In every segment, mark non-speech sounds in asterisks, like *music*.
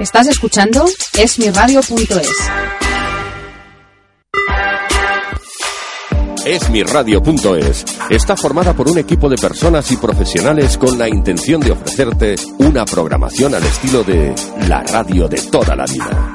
Estás escuchando esmiradio.es. Esmiradio.es está formada por un equipo de personas y profesionales con la intención de ofrecerte una programación al estilo de la radio de toda la vida.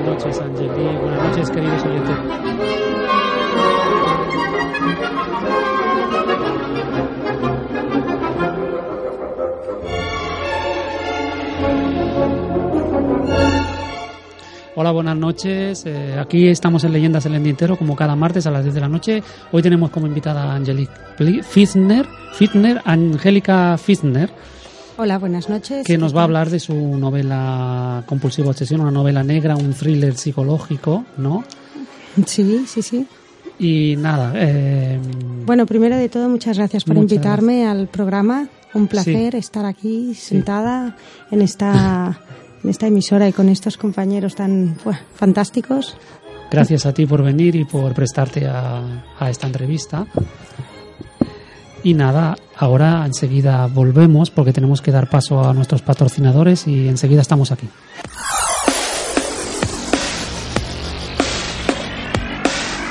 Buenas noches, Angeli. Buenas noches, queridos oyentes. Hola, buenas noches. Eh, aquí estamos en Leyendas en el Tintero, como cada martes a las 10 de la noche. Hoy tenemos como invitada a Angelique Fitzner, Fitzner, Angélica Fitzner, Hola, buenas noches. que nos va a hablar de su novela Compulsiva Obsesión, una novela negra, un thriller psicológico, ¿no? Sí, sí, sí. Y nada, eh, Bueno, primero de todo, muchas gracias por Muchas invitarme al programa. Un placer estar aquí sentada en esta, en esta emisora y con estos compañeros tan buah, fantásticos. gracias a ti por venir y por prestarte a, a esta entrevista. Y nada, ahora enseguida volvemos porque tenemos que dar paso a nuestros patrocinadores y enseguida estamos aquí.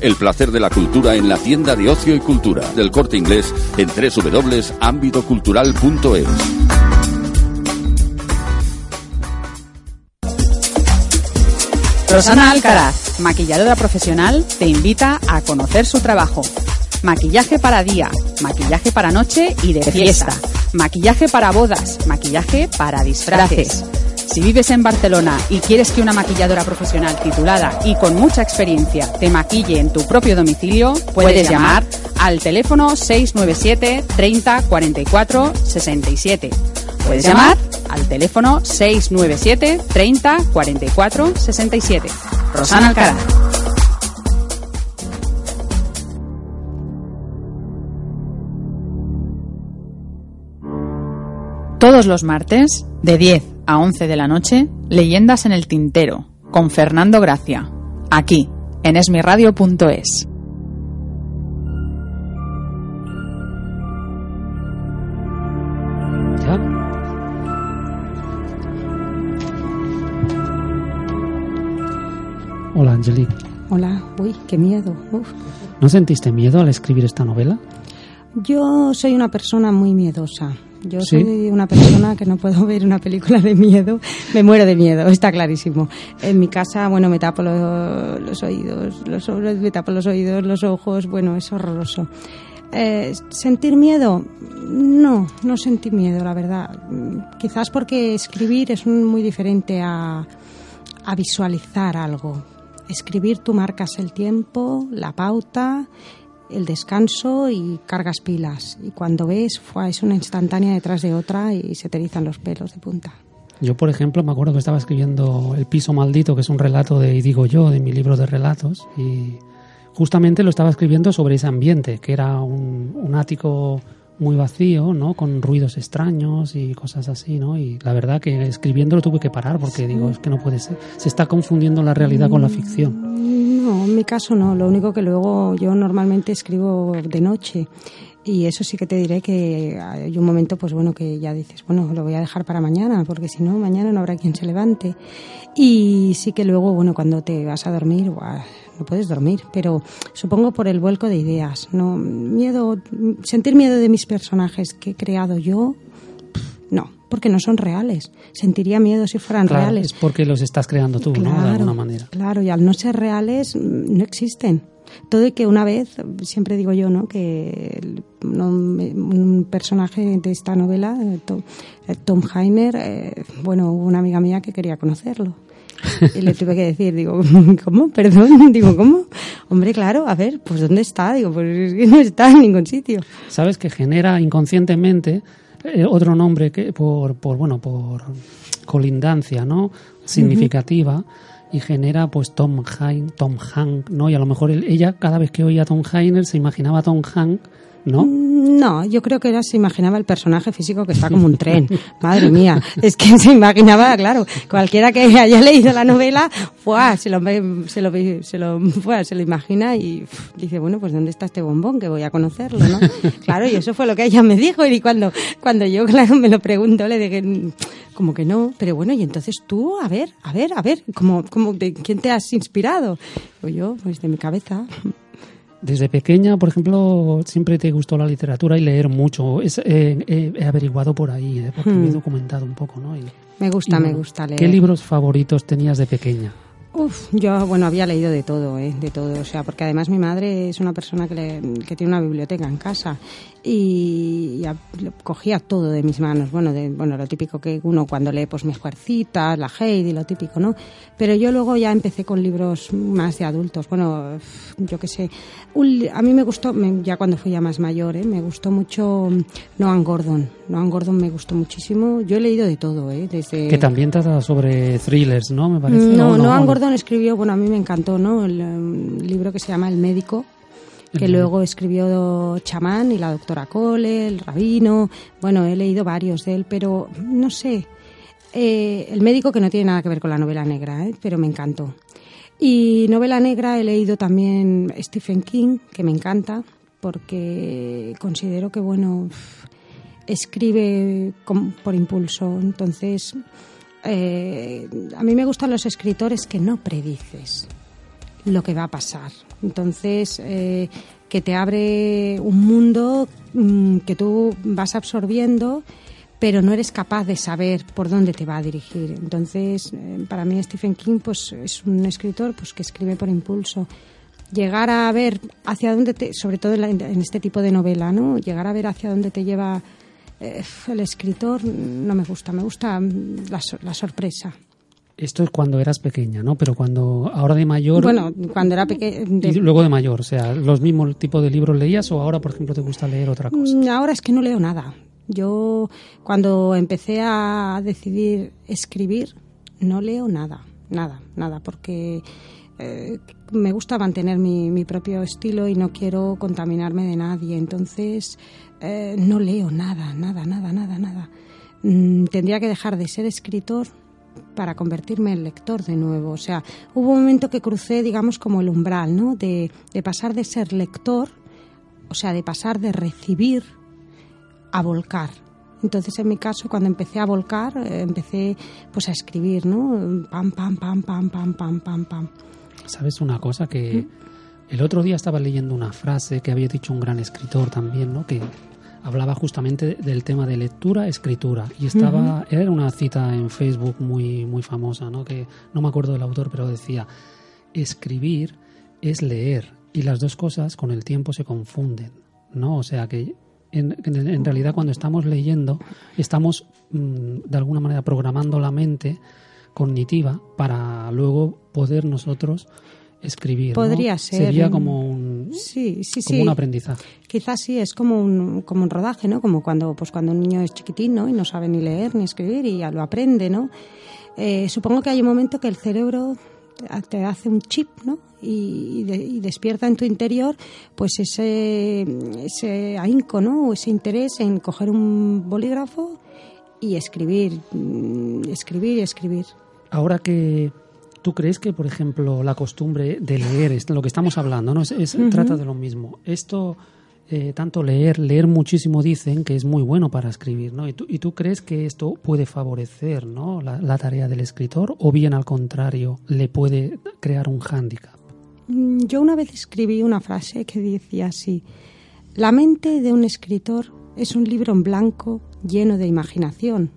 El placer de la cultura en la tienda de ocio y cultura del corte inglés en www.ambitocultural.es. Rosana Alcaraz, maquilladora profesional, te invita a conocer su trabajo. Maquillaje para día, maquillaje para noche y de fiesta, maquillaje para bodas, maquillaje para disfraces. Si vives en Barcelona y quieres que una maquilladora profesional titulada y con mucha experiencia te maquille en tu propio domicilio, puedes llamar al teléfono 697 30 44 67. Puedes llamar al teléfono 697 30 44 67. Rosana Alcaraz. Todos los martes, de 10 a 11 de la noche, Leyendas en el Tintero, con Fernando Gracia, aquí, en esmiradio.es. Hola, Angelique. Hola, uy, qué miedo. Uf. ¿No sentiste miedo al escribir esta novela? Yo soy una persona muy miedosa. Yo ¿Sí? soy una persona que no puedo *laughs* ver una película de miedo. Me muero de miedo, está clarísimo. En mi casa, bueno, me tapo lo- los oídos, los, ojos- me tapo los oídos, los ojos, bueno, es horroroso. Eh, ¿Sentir miedo? No, no sentí miedo, la verdad. Quizás porque escribir es muy diferente a, a visualizar algo. Escribir tú marcas el tiempo, la pauta, el descanso y cargas pilas. Y cuando ves, fue, es una instantánea detrás de otra y se te erizan los pelos de punta. Yo, por ejemplo, me acuerdo que estaba escribiendo El piso maldito, que es un relato de Y digo yo, de mi libro de relatos, y justamente lo estaba escribiendo sobre ese ambiente, que era un, un ático muy vacío, ¿no? Con ruidos extraños y cosas así, ¿no? Y la verdad que escribiéndolo tuve que parar porque digo, es que no puede ser. Se está confundiendo la realidad con la ficción. No, en mi caso no. Lo único que luego yo normalmente escribo de noche. Y eso sí que te diré que hay un momento, pues bueno, que ya dices, bueno, lo voy a dejar para mañana, porque si no, mañana no habrá quien se levante. Y sí que luego, bueno, cuando te vas a dormir, no puedes dormir, pero supongo por el vuelco de ideas, no miedo, sentir miedo de mis personajes que he creado yo, no, porque no son reales. Sentiría miedo si fueran Claro, reales. es porque los estás creando tú, ¿no? De alguna manera. Claro, y al no ser reales mm, no existen. Todo y que una vez, siempre digo yo, ¿no? Que un personaje de esta novela, eh, Tom, eh, Tom Heiner, eh, bueno, hubo una amiga mía que quería conocerlo. *laughs* Y le tuve que decir, digo, *laughs* ¿cómo? Perdón, *laughs* digo, ¿cómo? Hombre, claro, a ver, pues ¿dónde está? Digo, pues no está en ningún sitio. sabes que genera inconscientemente eh, otro nombre que por, por bueno por colindancia no significativa y genera pues Tom Hank Tom Hank no y a lo mejor ella cada vez que oía Tom Heiner se imaginaba Tom Hank no No, yo creo que era, se imaginaba el personaje físico que está como un tren. *laughs* Madre mía, es que se imaginaba, claro, cualquiera que haya leído la novela, se lo, se lo, se lo, se lo imagina y dice, bueno, pues ¿dónde está este bombón? Que voy a conocerlo, ¿no? *laughs* Claro, y eso fue lo que ella me dijo y cuando, cuando yo, claro, me lo preguntó, le dije, "Mm, como que no, pero bueno, y entonces tú, a ver, a ver, a ver, como, como, ¿de quién te has inspirado? Pues yo, pues de mi cabeza. Desde pequeña por ejemplo siempre te gustó la literatura y leer mucho. Es, eh, eh, he averiguado por ahí eh, porque me he documentado un poco no Y- Me gusta, y me gusta leer. qué libros favoritos tenías de pequeña Uf, yo, bueno, había leído de todo, ¿eh? de todo, o sea, porque además mi madre es una persona que, le- que tiene una biblioteca en casa y, y a- lo- cogía todo de mis manos, bueno, de, bueno, lo típico que uno cuando lee, pues mis juercitas, la Heidi, lo típico, ¿no? Pero yo luego ya empecé con libros más de adultos, bueno, yo qué sé, un a mí me gustó, me- ya cuando fui ya más mayor, ¿eh? me gustó mucho mm, Noam Gordon, Noam Gordon me gustó muchísimo, yo he leído de todo, ¿eh? Desde... que también trata sobre thrillers no me parece No, ¿O Noam ¿O Gordon escribió, bueno, a mí me encantó, ¿no? El um, libro que se llama El médico, que luego escribió Chamán y la doctora Cole, el rabino. Bueno, he leído varios de él, pero no sé. Eh, el médico que no tiene nada que ver con la novela negra, ¿eh? pero me encantó. Y novela negra he leído también Stephen King, que me encanta, porque considero que, bueno, escribe con- por impulso. Entonces, eh, a mí me gustan los escritores que no predices lo que va a pasar. Entonces, eh, que te abre un mundo mm, que tú vas absorbiendo, pero no eres capaz de saber por dónde te va a dirigir. Entonces, eh, para mí Stephen King pues, es un escritor pues, que escribe por impulso. Llegar a ver hacia dónde te, sobre todo en, la- en este tipo de novela, ¿no? Llegar a ver hacia dónde te lleva eh, el escritor no me gusta, me gusta mm, la, la sorpresa. Esto es cuando eras pequeña, ¿no? Pero cuando ahora de mayor Bueno, cuando era pequeña... y luego de mayor, o sea, los mismos tipos de libros leías o ahora, por ejemplo, te gusta leer otra cosa. Mm, Ahora es que no leo nada. Yo cuando empecé a decidir escribir no leo nada, nada, nada, porque eh, me gusta mantener mi, mi propio estilo y no quiero contaminarme de nadie. Entonces eh, no leo nada, nada, nada, nada, nada. Mm, tendría que dejar de ser escritor para convertirme en lector de nuevo. O sea, hubo un momento que crucé, digamos, como el umbral, ¿no? De, de pasar de ser lector, o sea, de pasar de recibir a volcar. Entonces, en mi caso, cuando empecé a volcar, eh, empecé pues a escribir, ¿no? Pam, pam, pam, pam, pam, pam, pam, pam. ¿Sabes una cosa? Mm. Que el otro día estaba leyendo una frase que había dicho un gran escritor también, ¿no? Que hablaba justamente del tema de lectura, escritura. Y estaba, era una cita en Facebook muy, muy famosa, ¿no? Que no me acuerdo del autor, pero decía, escribir es leer. Y las dos cosas con el tiempo se confunden, ¿no? O sea que en, en- en realidad cuando estamos leyendo estamos mm, de alguna manera programando la mente cognitiva para luego poder nosotros escribir. ¿no? Podría ser. Sería como un, Sí, sí, como sí. un aprendizaje. Quizás sí, es como un, como un rodaje, ¿no? Como cuando, pues cuando un niño es chiquitín, ¿no? Y no sabe ni leer ni escribir y ya lo aprende, ¿no? Eh, supongo que hay un momento que el cerebro te hace un chip, ¿no? Y, despierta en tu interior pues ese, ese ahínco, ¿no? O ese interés en coger un bolígrafo y escribir, mm, escribir y escribir. Ahora que tú crees que, por ejemplo, la costumbre de leer, es lo que estamos hablando, ¿no? Es, Trata de lo mismo. Esto eh, tanto leer, leer muchísimo dicen que es muy bueno para escribir, ¿no? ¿Y tú, y tú crees que esto puede favorecer ¿no? la, tarea del escritor o bien al contrario le puede crear un hándicap? Mm, yo una vez escribí una frase que decía así, la mente de un escritor es un libro en blanco lleno de imaginación.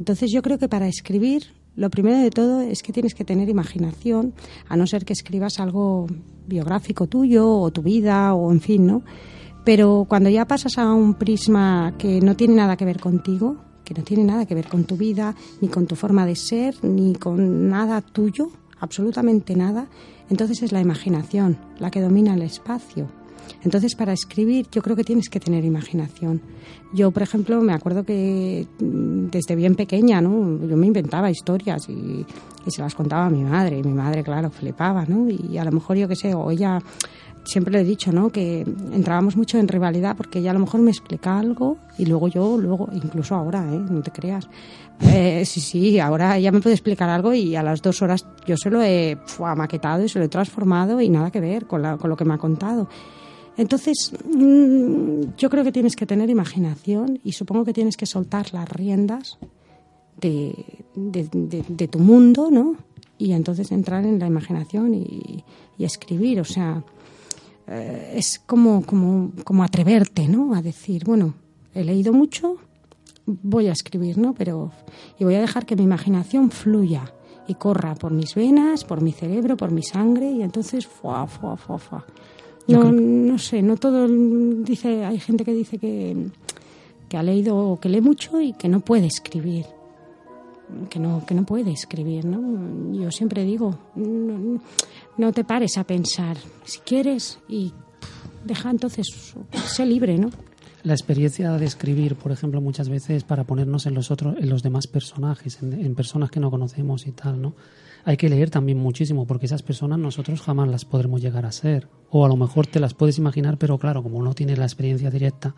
Entonces yo creo que para escribir lo primero de todo es que tienes que tener imaginación, a no ser que escribas algo biográfico tuyo o tu vida o en fin, ¿no? Pero cuando ya pasas a un prisma que no tiene nada que ver contigo, que no tiene nada que ver con tu vida, ni con tu forma de ser, ni con nada tuyo, absolutamente nada, entonces es la imaginación la que domina el espacio. Entonces, para escribir, yo creo que tienes que tener imaginación. Yo, por ejemplo, me acuerdo que mm, desde bien pequeña, ¿no? Yo me inventaba historias y, se las contaba a mi madre. Y mi madre, claro, flipaba, ¿no? Y a lo mejor, yo qué sé, o ella siempre le he dicho, ¿no? Que entrábamos mucho en rivalidad porque ella a lo mejor me explica algo y luego yo, luego, incluso ahora, ¿eh? No te creas. Eh, sí, sí, ahora ella me puede explicar algo y a las dos horas yo se lo he maquetado y se lo he transformado y nada que ver con, con lo que me ha contado. Entonces, mm, yo creo que tienes que tener imaginación y supongo que tienes que soltar las riendas de, de, tu mundo, ¿no? Y entonces entrar en la imaginación y, escribir. O sea, eh, es como, como, como atreverte, ¿no? A decir, bueno, he leído mucho, voy a escribir, ¿no? Pero, y voy a dejar que mi imaginación fluya y corra por mis venas, por mi cerebro, por mi sangre, y entonces, fuá, fuá, fuá, fuá. No, no sé, no todo dice, hay gente que dice que, que ha leído o que lee mucho y que no puede escribir que no, que no puede escribir, ¿no? Yo siempre digo, no, te pares a pensar, si quieres, y deja entonces, sé libre, ¿no? La experiencia de escribir, por ejemplo, muchas veces para ponernos en los otros, en los demás personajes, en, personas que no conocemos y tal, ¿no? Hay que leer también muchísimo porque esas personas nosotros jamás las podremos llegar a ser. O a lo mejor te las puedes imaginar, pero claro, como no tienes la experiencia directa,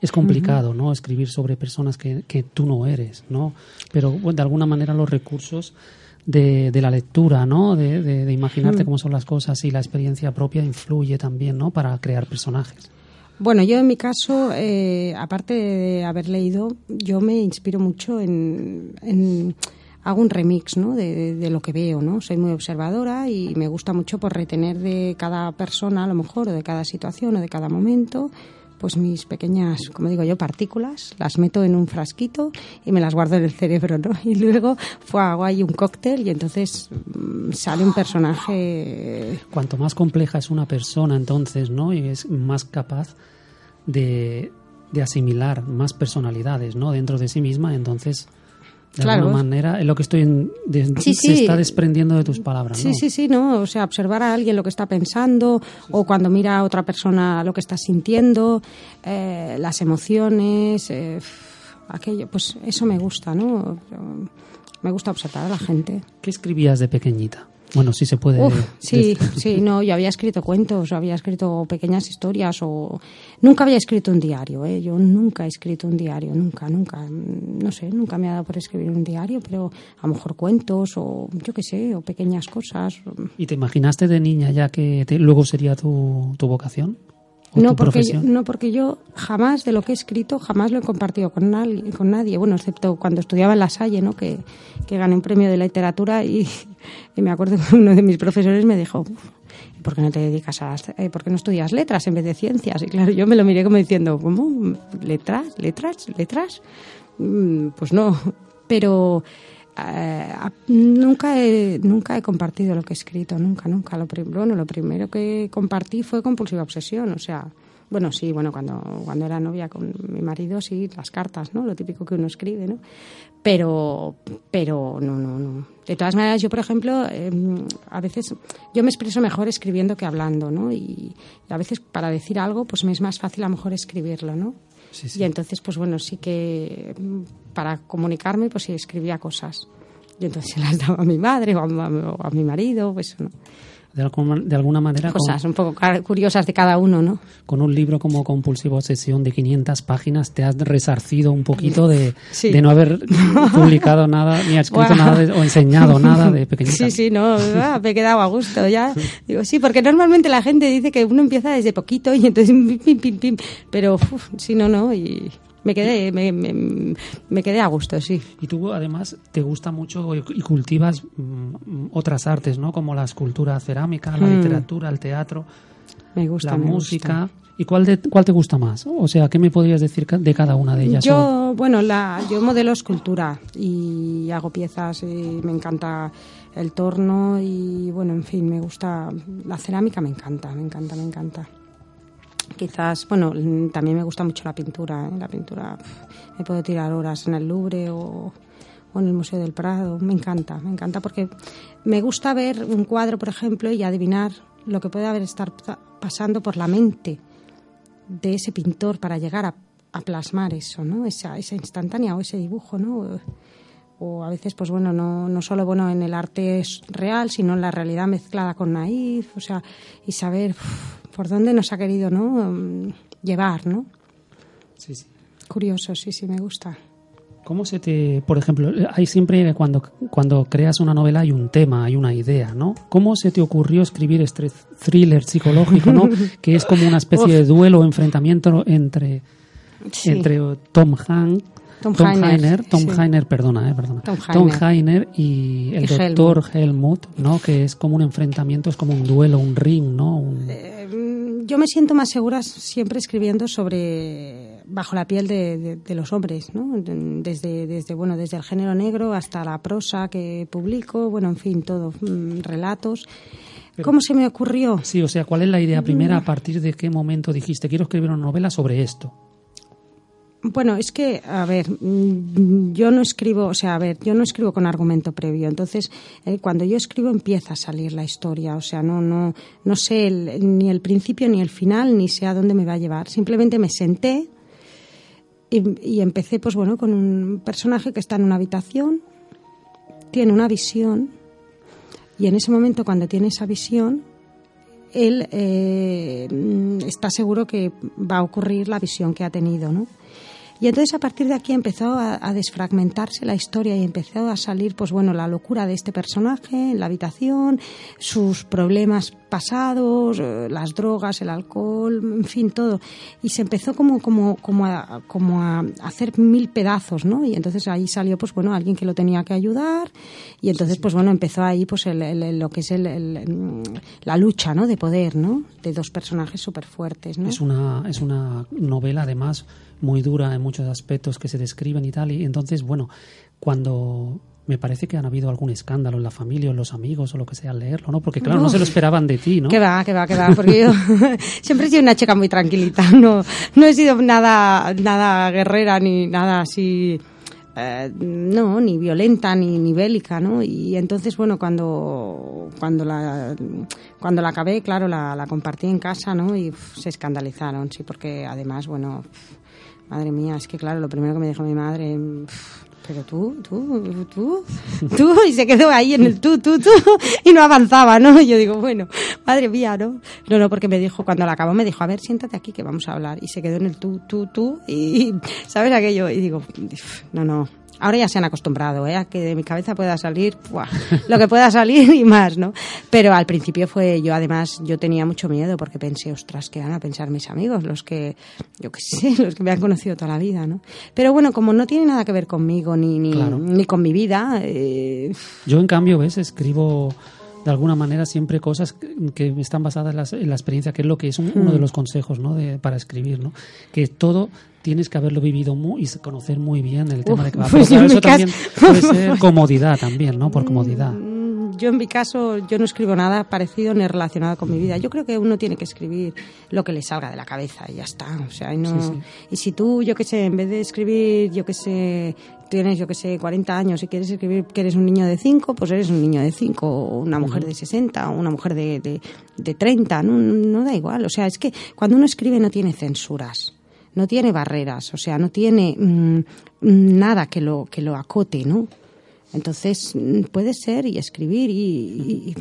es complicado, ¿no? Escribir sobre personas que, que tú no eres, ¿no? Pero de alguna manera los recursos de, de la lectura, ¿no? De, de, imaginarte cómo son las cosas y la experiencia propia influye también, ¿no? Para crear personajes. Bueno, yo en mi caso, eh, aparte de haber leído, yo me inspiro mucho en, en hago un remix ¿no? De, de, lo que veo, ¿no? Soy muy observadora y me gusta mucho por retener de cada persona, a lo mejor, o de cada situación o de cada momento, pues mis pequeñas, como digo yo, partículas, las meto en un frasquito y me las guardo en el cerebro, ¿no? *laughs* Y luego fue, hago ahí un cóctel y entonces mm, sale un personaje. Cuanto más compleja es una persona, entonces, ¿no? Y es más capaz de, de asimilar más personalidades, ¿no? Dentro de sí misma, entonces de alguna manera, es lo que estoy se está desprendiendo de tus palabras. Sí, sí, sí, no, o sea, observar a alguien lo que está pensando o cuando mira a otra persona lo que está sintiendo, eh, las emociones, eh, aquello, pues eso me gusta, ¿no? Me gusta observar a la gente. ¿Qué escribías de pequeñita? Bueno, sí se puede. sí, sí, no, yo había escrito cuentos, había escrito pequeñas historias o nunca había escrito un diario, ¿eh? Yo nunca he escrito un diario, nunca, nunca, no sé, nunca me ha dado por escribir un diario, pero a lo mejor cuentos o yo qué sé, o pequeñas cosas. ¿Y te imaginaste de niña ya que luego sería tu, tu vocación? No porque, yo, no, porque yo jamás de lo que he escrito, jamás lo he compartido con, nadie, con nadie. Bueno, excepto cuando estudiaba en La Salle, ¿no? que, que gané un premio de literatura y, *laughs* me acuerdo que uno de mis profesores me dijo, ¿por qué no te dedicas a eh, por qué no estudias letras en vez de ciencias? Y claro, yo me lo miré como diciendo, ¿cómo? ¿Letras? ¿Letras? ¿Letras? Mm, pues no, pero eh, nunca, he, nunca he compartido lo que he escrito, nunca, nunca. Lo, bueno, lo primero que compartí fue compulsiva obsesión, o sea, bueno, sí, bueno, cuando, cuando era novia con mi marido, sí, las cartas, ¿no? Lo típico que uno escribe, ¿no? Pero, pero no, no, no. De todas maneras, yo, por ejemplo, em, a veces yo me expreso mejor escribiendo que hablando, ¿no? Y, a veces para decir algo, pues me es más fácil a lo mejor escribirlo, ¿no? Y entonces, pues bueno, sí que para comunicarme, pues sí escribía cosas. Y entonces *laughs* se las daba a mi madre o a, mi marido, pues no. De, de alguna manera. Cosas un poco curiosas de cada uno, ¿no? Con un libro como Compulsiva Obsesión de 500 páginas, te has resarcido un poquito de, de no haber publicado nada, ni escrito nada o enseñado *laughs* nada de pequeñita. Sí, sí, no, ah, me he quedado a gusto ya. Digo, sí, porque normalmente la gente dice que uno empieza desde poquito y entonces pim, pim, pim, pero si no, no, y me quedé, me, me, quedé a gusto, sí. Y tú además te gusta mucho y cultivas mm, otras artes, ¿no? Como la escultura cerámica, la mm. literatura, el teatro, me gusta, la música. ¿Y cuál, de, cuál te gusta más? O sea, ¿qué me podrías decir de cada una de ellas? Yo, bueno, la, yo modelo escultura y hago piezas y me encanta el torno y, bueno, en fin, me gusta, la cerámica me encanta, me encanta, me encanta. Quizás, bueno, también me gusta mucho la pintura. ¿eh? La pintura, me puedo tirar horas en el Louvre o, en el Museo del Prado. Me encanta, me encanta porque me gusta ver un cuadro, por ejemplo, y adivinar lo que puede haber estar pasando por la mente de ese pintor para llegar a, plasmar eso, ¿no? Esa, esa instantánea o ese dibujo, ¿no? O a veces pues bueno no, no solo bueno en el arte real sino en la realidad mezclada con naif o sea y saber por dónde nos ha querido ¿no? Mm, llevar, ¿no? Sí, sí. Curioso, sí, sí, me gusta. ¿Cómo se te, por ejemplo, hay siempre cuando, cuando creas una novela hay un tema, hay una idea, ¿no? ¿Cómo se te ocurrió escribir este thriller psicológico, ¿no? *laughs* que es como una especie de duelo enfrentamiento entre, entre Tom Hanks Tom, Heiner, Tom Heiner, perdona, eh, perdona. Tom Heiner, y el doctor Helmut. ¿no? Que es como un enfrentamiento, es como un duelo, un ring, ¿no? Eh, yo me siento más segura siempre escribiendo sobre bajo la piel de, los hombres, ¿no? Desde, desde, bueno, desde el género negro hasta la prosa que publico, bueno, en fin, todo, mm, relatos. ¿Cómo se me ocurrió? Sí, o sea, ¿cuál es la idea primera? ¿A partir de qué momento dijiste, quiero escribir una novela sobre esto? Bueno, es que, a ver, mm, yo no escribo, o sea, a ver, yo no escribo con argumento previo. Entonces, eh, cuando yo escribo empieza a salir la historia. O sea, no, no, no sé ni el principio ni el final, ni sé a dónde me va a llevar. Simplemente me senté y, empecé, pues bueno, con un personaje que está en una habitación, tiene una visión, y en ese momento, cuando tiene esa visión, él eh, mm, está seguro que va a ocurrir la visión que ha tenido, ¿no? Y entonces a partir de aquí empezó a, desfragmentarse la historia y empezó a salir, pues bueno, la locura de este personaje en la habitación, sus problemas pasados, eh, las drogas, el alcohol, en fin, todo. Y se empezó como, como, como, a, como a hacer mil pedazos, ¿no? Y entonces ahí salió, pues bueno, alguien que lo tenía que ayudar. Y entonces, pues bueno, empezó ahí, pues el, lo que es el, la lucha, ¿no? De poder, ¿no? De dos personajes súper fuertes, ¿no? Es una, es una novela, además, muy dura en muchos aspectos que se describen y tal. Y entonces, bueno, cuando me parece que han habido algún escándalo en la familia en los amigos o lo que sea al leerlo, ¿no? Porque claro, no, se lo esperaban de ti, ¿no? Que va, que va, que va, porque yo *laughs* siempre he sido una chica muy tranquilita, *laughs* no, no he sido nada, nada guerrera ni nada así, eh, no, ni violenta ni, ni bélica, ¿no? Y entonces, bueno, cuando, cuando la, cuando la acabé, claro, la, la compartí en casa, ¿no? Y se escandalizaron, sí, porque además, bueno, Madre mía, es que claro, lo primero que me dijo mi madre, pero tú, tú, tú, *laughs* tú, y se quedó ahí en el tú, tú, tú, y no avanzaba, ¿no? Y yo digo, bueno, madre mía, ¿no? No, no, porque me dijo, cuando la acabó, me dijo, a ver, siéntate aquí que vamos a hablar. Y se quedó en el tú, tú, tú, y, *laughs* ¿sabes aquello? Y digo, no, no, Ahora ya se han acostumbrado ¿eh? a que de mi cabeza pueda salir *laughs* lo que pueda salir y más, ¿no? Pero al principio fue yo, además, yo tenía mucho miedo porque pensé, ostras, ¿qué van a pensar mis amigos? Los que, yo qué sé, *laughs* los que me han conocido toda la vida, ¿no? Pero bueno, como no tiene nada que ver conmigo ni, ni, ni con mi vida. Eh... Yo, en cambio, ¿ves? Escribo de alguna manera siempre cosas que están basadas en la, experiencia, que es lo que es uno de hmm. los consejos ¿no? de, para escribir, ¿no? que todo tienes que haberlo vivido muy, y conocer muy bien el tema de que va. *laughs* Pero eso también puede ser *laughs* comodidad también, ¿no? Por comodidad. Mm, yo en mi caso, yo no escribo nada parecido ni relacionado con mi vida. Yo creo que uno tiene que escribir lo que le salga de la cabeza y ya está. O sea, y, no, y si tú, yo qué sé, en vez de escribir, yo qué sé, tienes, yo qué sé, 40 años y quieres escribir que eres un niño de 5, pues eres un niño de 5, o una mujer de 60, o una mujer de, de, de 30, no, no da igual. O sea, es que cuando uno escribe no tiene censuras no tiene barreras, o sea, no tiene mm, nada que lo, que lo acote, ¿no? Entonces, mm, puede ser y escribir y, y-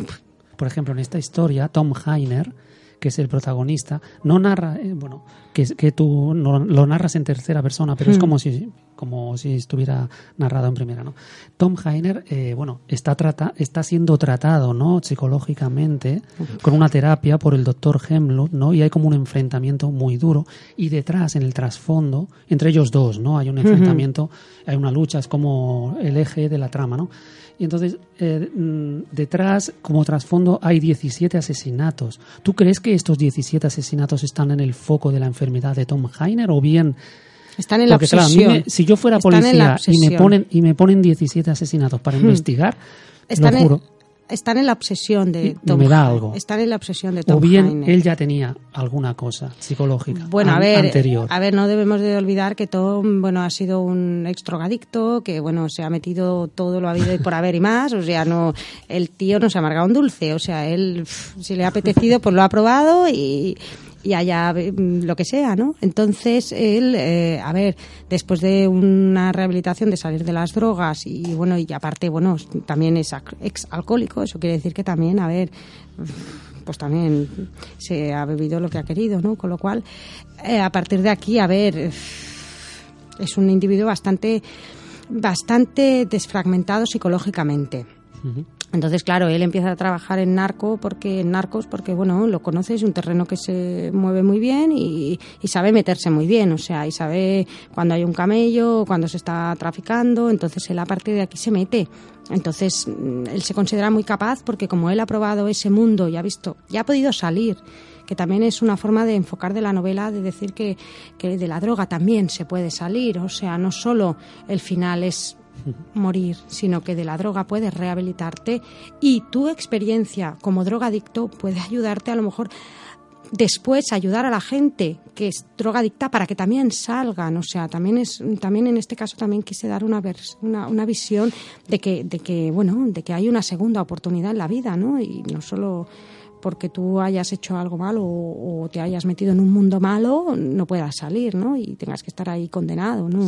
Por ejemplo, en esta historia, Tom Heiner, que es el protagonista, no narra, eh, bueno, que, que tú no- lo narras en tercera persona, pero es Mm. como si como si estuviera narrado en primera, ¿no? Tom Heiner, eh, bueno, está trata, está siendo tratado, ¿no? Psicológicamente con una terapia por el doctor Hemlock, ¿no? Y hay como un enfrentamiento muy duro y detrás, en el trasfondo, entre ellos dos, ¿no? Hay un enfrentamiento, hay una lucha, es como el eje de la trama, ¿no? Y entonces, eh, mm, detrás, como trasfondo, hay 17 asesinatos. ¿Tú crees que estos 17 asesinatos están en el foco de la enfermedad de Tom Heiner o bien están en la porque claro, a mí obsesión. me- si yo fuera en policía y me ponen y me ponen 17 asesinatos para investigar, Están lo en- juro. están en la obsesión de Tom me da algo. Están en la obsesión de Tom O bien él ya tenía alguna cosa psicológica Bueno, a ver, anterior. a ver, no debemos de olvidar que Tom, bueno, ha sido un ex drogadicto, que bueno, se ha metido todo lo habido y por haber y más, o sea, no, el tío no se ha amargado un dulce, o sea, él, si le ha apetecido, pues lo ha probado y, y allá mm, lo que sea, ¿no? Entonces, él, eh, a ver, después de una rehabilitación de salir de las drogas y bueno, y aparte, bueno, también es ex alcohólico, eso quiere decir que también, a ver, pues también se ha bebido lo que ha querido, ¿no? Con lo cual, eh, a partir de aquí, a ver, es un individuo bastante, bastante desfragmentado psicológicamente. Entonces, claro, él empieza a trabajar en narco porque en narcos porque bueno, lo conoce, es un terreno que se mueve muy bien y, y sabe meterse muy bien, o sea, y sabe cuando hay un camello, cuando se está traficando, entonces él a partir de aquí se mete. Entonces, mm, él se considera muy capaz porque como él ha probado ese mundo y ha visto, ya ha podido salir, que también es una forma de enfocar de la novela, de decir que, que de la droga también se puede salir, o sea, no solo el final es morir, sino que de la droga puedes rehabilitarte y tu experiencia como drogadicto puede ayudarte a lo mejor después ayudar a la gente que es drogadicta para que también salgan. O sea también es también en este caso también quise dar una una, una visión de que de que bueno de que hay una segunda oportunidad en la vida no y no solo porque tú hayas hecho algo malo o, te hayas metido en un mundo malo no puedas salir no y tengas que estar ahí condenado no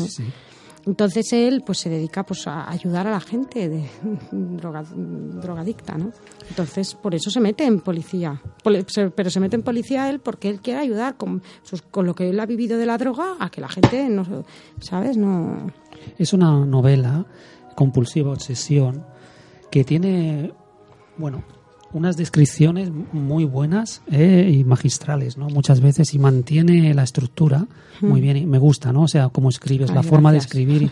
entonces él pues se dedica pues a ayudar a la gente de *laughs* droga- drogadicta, ¿no? Entonces por eso se mete en policía, pero se mete en policía él porque él quiere ayudar con, con lo que él ha vivido de la droga a que la gente no, ¿sabes? No. Es una novela compulsiva obsesión que tiene, bueno, unas descripciones muy buenas eh, y magistrales, ¿no? Muchas veces y mantiene la estructura muy bien y me gusta, ¿no? O sea, cómo escribes, Ay, la forma de escribir y,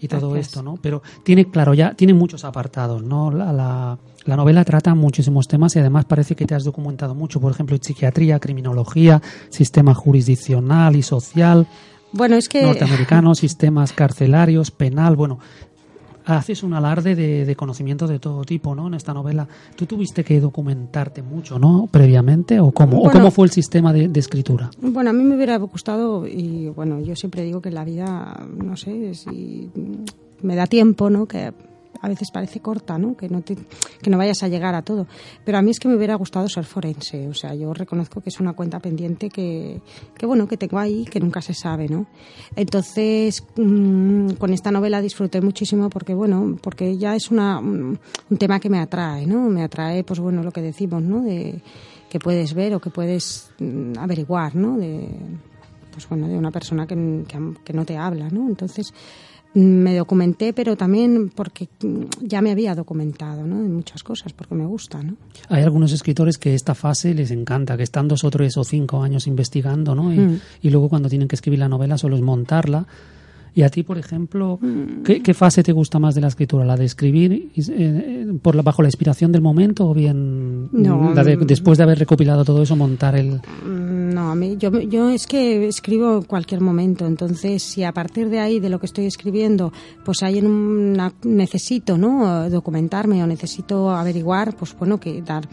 y todo Gracias. esto, ¿no? Pero tiene, claro, ya tiene muchos apartados, ¿no? La, la, la novela trata muchísimos temas y además parece que te has documentado mucho, por ejemplo, en psiquiatría, criminología, sistema jurisdiccional y social Bueno, es que norteamericanos, sistemas carcelarios, penal, bueno, haces un alarde de, de conocimiento de todo tipo, ¿no? En esta novela, ¿tú tuviste que documentarte mucho, ¿no? Previamente o cómo, o cómo fue el sistema de, de escritura? Bueno, a mí me hubiera gustado, y bueno, yo siempre digo que la vida, no sé, si me da tiempo, ¿no? Que a veces parece corta, ¿no? Que no, te- que no vayas a llegar a todo. Pero a mí es que me hubiera gustado ser forense. O sea, yo reconozco que es una cuenta pendiente que, que bueno, que tengo ahí, que nunca se sabe, ¿no? Entonces, mm, con esta novela disfruté muchísimo porque, bueno, porque ya es una, un, tema que me atrae, ¿no? Me atrae, pues bueno, lo que decimos, ¿no? De, que puedes ver o que puedes mm, averiguar, ¿no? De, pues bueno, de una persona que, que, que no te habla, ¿no? Entonces me documenté, pero también porque mm, ya me había documentado, ¿no? De muchas cosas, porque me gusta, ¿no? Hay algunos escritores que esta fase les encanta, que están dos o tres o cinco años investigando, ¿no? Y, Mm. y luego cuando tienen que escribir la novela solo es montarla. Y a ti, por ejemplo, Mm. ¿qué, qué fase te gusta más de la escritura? ¿La de escribir eh, por la- bajo la inspiración del momento o bien No, la de, mm. después de haber recopilado todo eso montar el... Mm, No, a mí, yo, yo es que escribo en cualquier momento, entonces si a partir de ahí, de lo que estoy escribiendo, pues hay una, necesito, ¿no? Documentarme o necesito averiguar, pues bueno, que dar,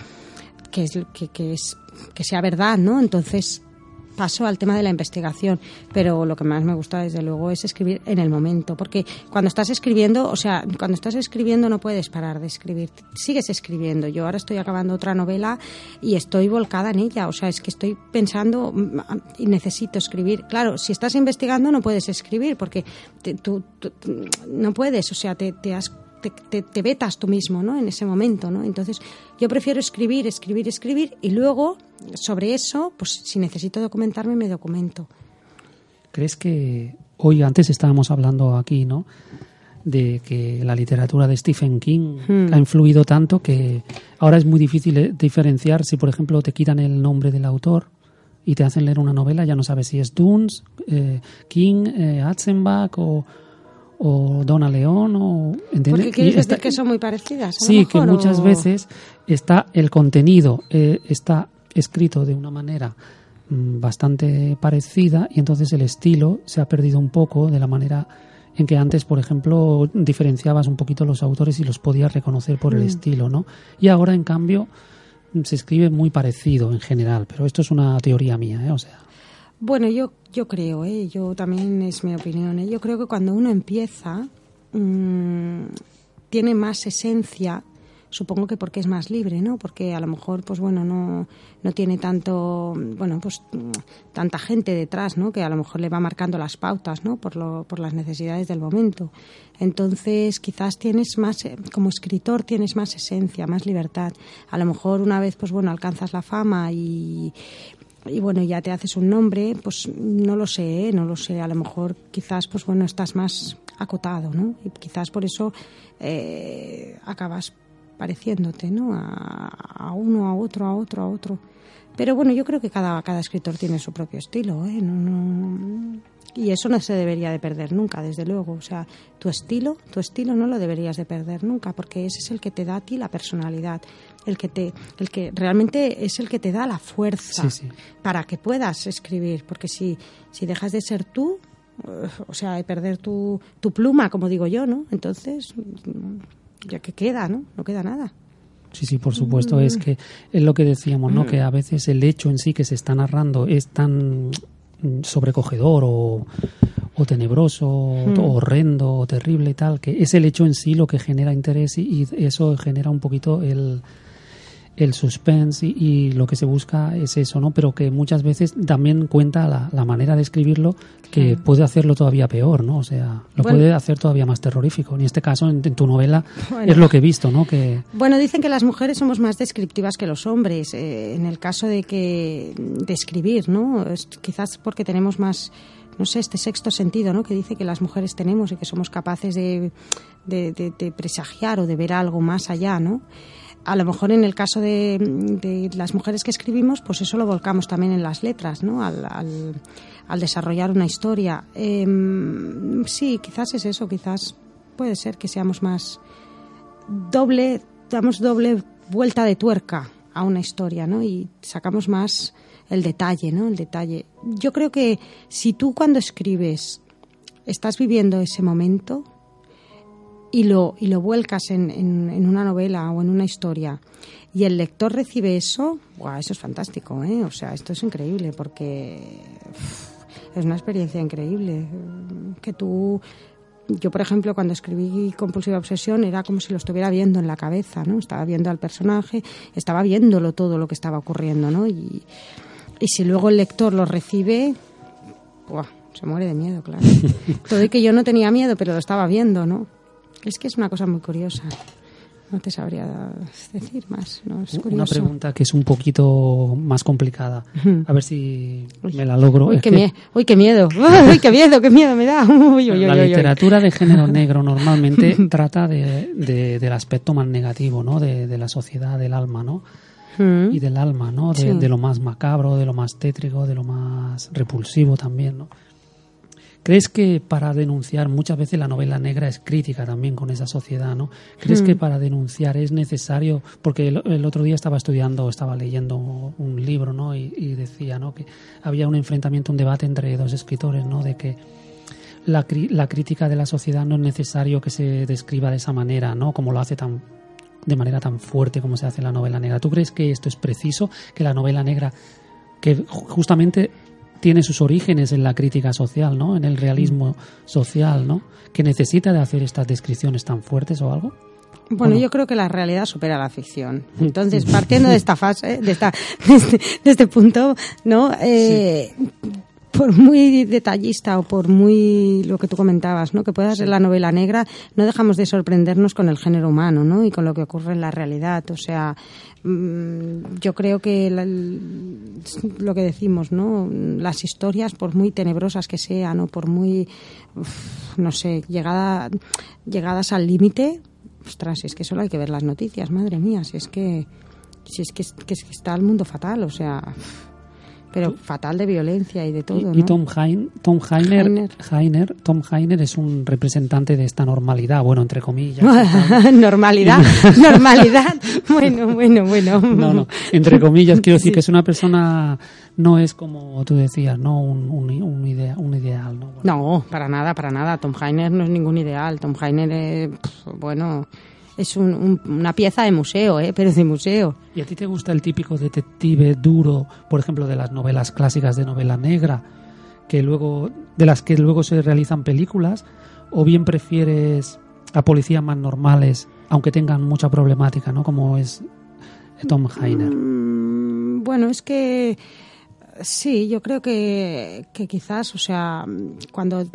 que es, que, que es, que sea verdad, ¿no? Entonces paso al tema de la investigación, pero lo que más me gusta desde luego es escribir en el momento, porque cuando estás escribiendo, o sea, cuando estás escribiendo no puedes parar de escribir, sigues escribiendo. Yo ahora estoy acabando otra novela y estoy volcada en ella, o sea, es que estoy pensando mm, y necesito escribir. Claro, si estás investigando no puedes escribir porque te- tú, tú- no puedes, o sea, te has te te, te, vetas tú mismo, ¿no? En ese momento, ¿no? Entonces, yo prefiero escribir, escribir, escribir y luego, sobre eso, pues si necesito documentarme, me documento. ¿Crees que hoy, antes estábamos hablando aquí, ¿no? de que la literatura de Stephen King hmm. ha influido tanto que ahora es muy difícil eh, diferenciar si, por ejemplo, te quitan el nombre del autor y te hacen leer una novela, ya no sabes si es Dunes, eh, King, eh, Atzenbach o, o Donna León o ¿entiendes? Porque quieres decir que son muy parecidas. sí, que muchas veces está el contenido está escrito de una manera mm, bastante parecida y entonces el estilo se ha perdido un poco de la manera en que antes, por ejemplo, diferenciabas un poquito los autores y los podías reconocer por el mm. estilo, ¿no? Y ahora, en cambio, se escribe muy parecido en general, pero esto es una teoría mía, ¿eh? O sea. Bueno, yo, yo creo, ¿eh? yo también es mi opinión, ¿eh? yo creo que cuando uno empieza mm, tiene más esencia supongo que porque es más libre, ¿no? Porque a lo mejor, pues bueno, no, no tiene tanto, bueno, pues tanta gente detrás, ¿no? Que a lo mejor le va marcando las pautas, ¿no? Por, lo, por las necesidades del momento. Entonces, quizás tienes más, eh, como escritor, tienes más esencia, más libertad. A lo mejor una vez, pues bueno, alcanzas la fama y, y bueno, ya te haces un nombre, pues no lo sé, ¿eh? no lo sé. A lo mejor quizás, pues bueno, estás más acotado, ¿no? Y quizás por eso eh, acabas pareciéndote, ¿no? A, uno, a otro, a otro, a otro. Pero bueno, yo creo que cada, cada escritor tiene su propio estilo, ¿eh? Y eso no se debería de perder nunca, desde luego. O sea, tu estilo, tu estilo no lo deberías de perder nunca, porque ese es el que te da a ti la personalidad, el que te, el que realmente es el que te da la fuerza para que puedas escribir, porque si, si dejas de ser tú, o sea, de perder tu, tu pluma, como digo yo, ¿no? Entonces ya que queda, ¿no? No queda nada. Sí, sí, por supuesto. Es que es lo que decíamos, ¿no? Que a veces el hecho en sí que se está narrando es tan sobrecogedor o, o tenebroso, o mm. horrendo, o terrible y tal, que es el hecho en sí lo que genera interés y eso genera un poquito el, el suspense y, lo que se busca es eso, ¿no? Pero que muchas veces también cuenta la, manera de escribirlo que puede hacerlo todavía peor, ¿no? O sea, lo puede hacer todavía más terrorífico. En este caso, en, tu novela, es lo que he visto, ¿no? Que... Bueno, dicen que las mujeres somos más descriptivas que los hombres eh, en el caso de que de escribir, ¿no? quizás porque tenemos más no sé, este sexto sentido, ¿no? Que dice que las mujeres tenemos y que somos capaces de, de, de presagiar o de ver algo más allá, ¿no? A lo mejor en el caso de, las mujeres que escribimos, pues eso lo volcamos también en las letras, ¿no? Al, desarrollar una historia. Em, sí, quizás es eso, quizás puede ser que seamos más doble, damos doble vuelta de tuerca a una historia, ¿no? Y sacamos más el detalle, ¿no? El detalle. Yo creo que si tú cuando escribes estás viviendo ese momento, y lo, y lo vuelcas en, en, una novela o en una historia y el lector recibe eso, eso es fantástico, ¿eh? O sea, esto es increíble porque es una experiencia increíble. Que tú, yo por ejemplo, cuando escribí Compulsiva Obsesión era como si lo estuviera viendo en la cabeza, ¿no? Estaba viendo al personaje, estaba viéndolo todo lo que estaba ocurriendo, ¿no? Y, y si luego el lector lo recibe, se muere de miedo, claro. *laughs* Todo y que yo no tenía miedo, pero lo estaba viendo, ¿no? Es que es una cosa muy curiosa. No te sabría decir más. ¿no? Es una pregunta que es un poquito más complicada. A ver si me la logro. Uy, qué, miedo. Uy, qué miedo. *laughs* Uy, qué miedo, qué miedo me da. *laughs* la literatura de género *laughs* negro normalmente trata de, del aspecto más negativo, ¿no? De, la sociedad, del alma, ¿no? Y del alma, ¿no? De, de, lo más macabro, de lo más tétrico, de lo más repulsivo también, ¿no? ¿Crees que para denunciar, muchas veces la novela negra es crítica también con esa sociedad, ¿no? ¿Crees que hmm. para denunciar es necesario, porque el, otro día estaba estudiando, estaba leyendo un libro, ¿no? Y, decía, ¿no? Que había un enfrentamiento, un debate entre dos escritores, ¿no? De que la, la crítica de la sociedad no es necesario que se describa de esa manera, ¿no? Como lo hace tan de manera tan fuerte como se hace en la novela negra. ¿Tú crees que esto es preciso, que la novela negra que justamente tiene sus orígenes en la crítica social, ¿no? En el realismo social, ¿no? Que necesita de hacer estas descripciones tan fuertes o algo. Bueno, yo creo que la realidad supera la ficción. *laughs* Entonces, partiendo de esta fase, de, esta, *laughs* de, este, este punto, ¿no? Eh, por muy detallista o por muy lo que tú comentabas, ¿no? Que pueda ser la novela negra, no dejamos de sorprendernos con el género humano, ¿no? Y con lo que ocurre en la realidad. O sea, mm, yo creo que lo que decimos, ¿no? Las historias, por muy tenebrosas que sean o por muy, no sé, llegada, llegadas al límite, ostras, es que solo hay que ver las noticias, madre mía, si es que, si es que, que está el mundo fatal, o sea pero fatal de violencia y de todo. Y, Tom, Tom Heiner, Heiner. Tom Heiner es un representante de esta normalidad, bueno, entre comillas. *laughs* normalidad, *laughs* normalidad. Bueno, bueno, bueno. No, no, entre comillas, quiero decir que es una persona, no es como tú decías, no un, un, idea, un ideal. ¿no? no, para nada, para nada. Tom Heiner no es ningún ideal. Tom Heiner es, bueno es una pieza de museo, ¿eh? pero de museo. ¿Y a ti te gusta el típico detective duro, por ejemplo, de las novelas clásicas de novela negra, que luego de las que luego se realizan películas, o bien prefieres a policías más normales, aunque tengan mucha problemática, ¿no? Como es Tom Heiner. Mm, bueno, es que Sí, yo creo que, que quizás, o sea, cuando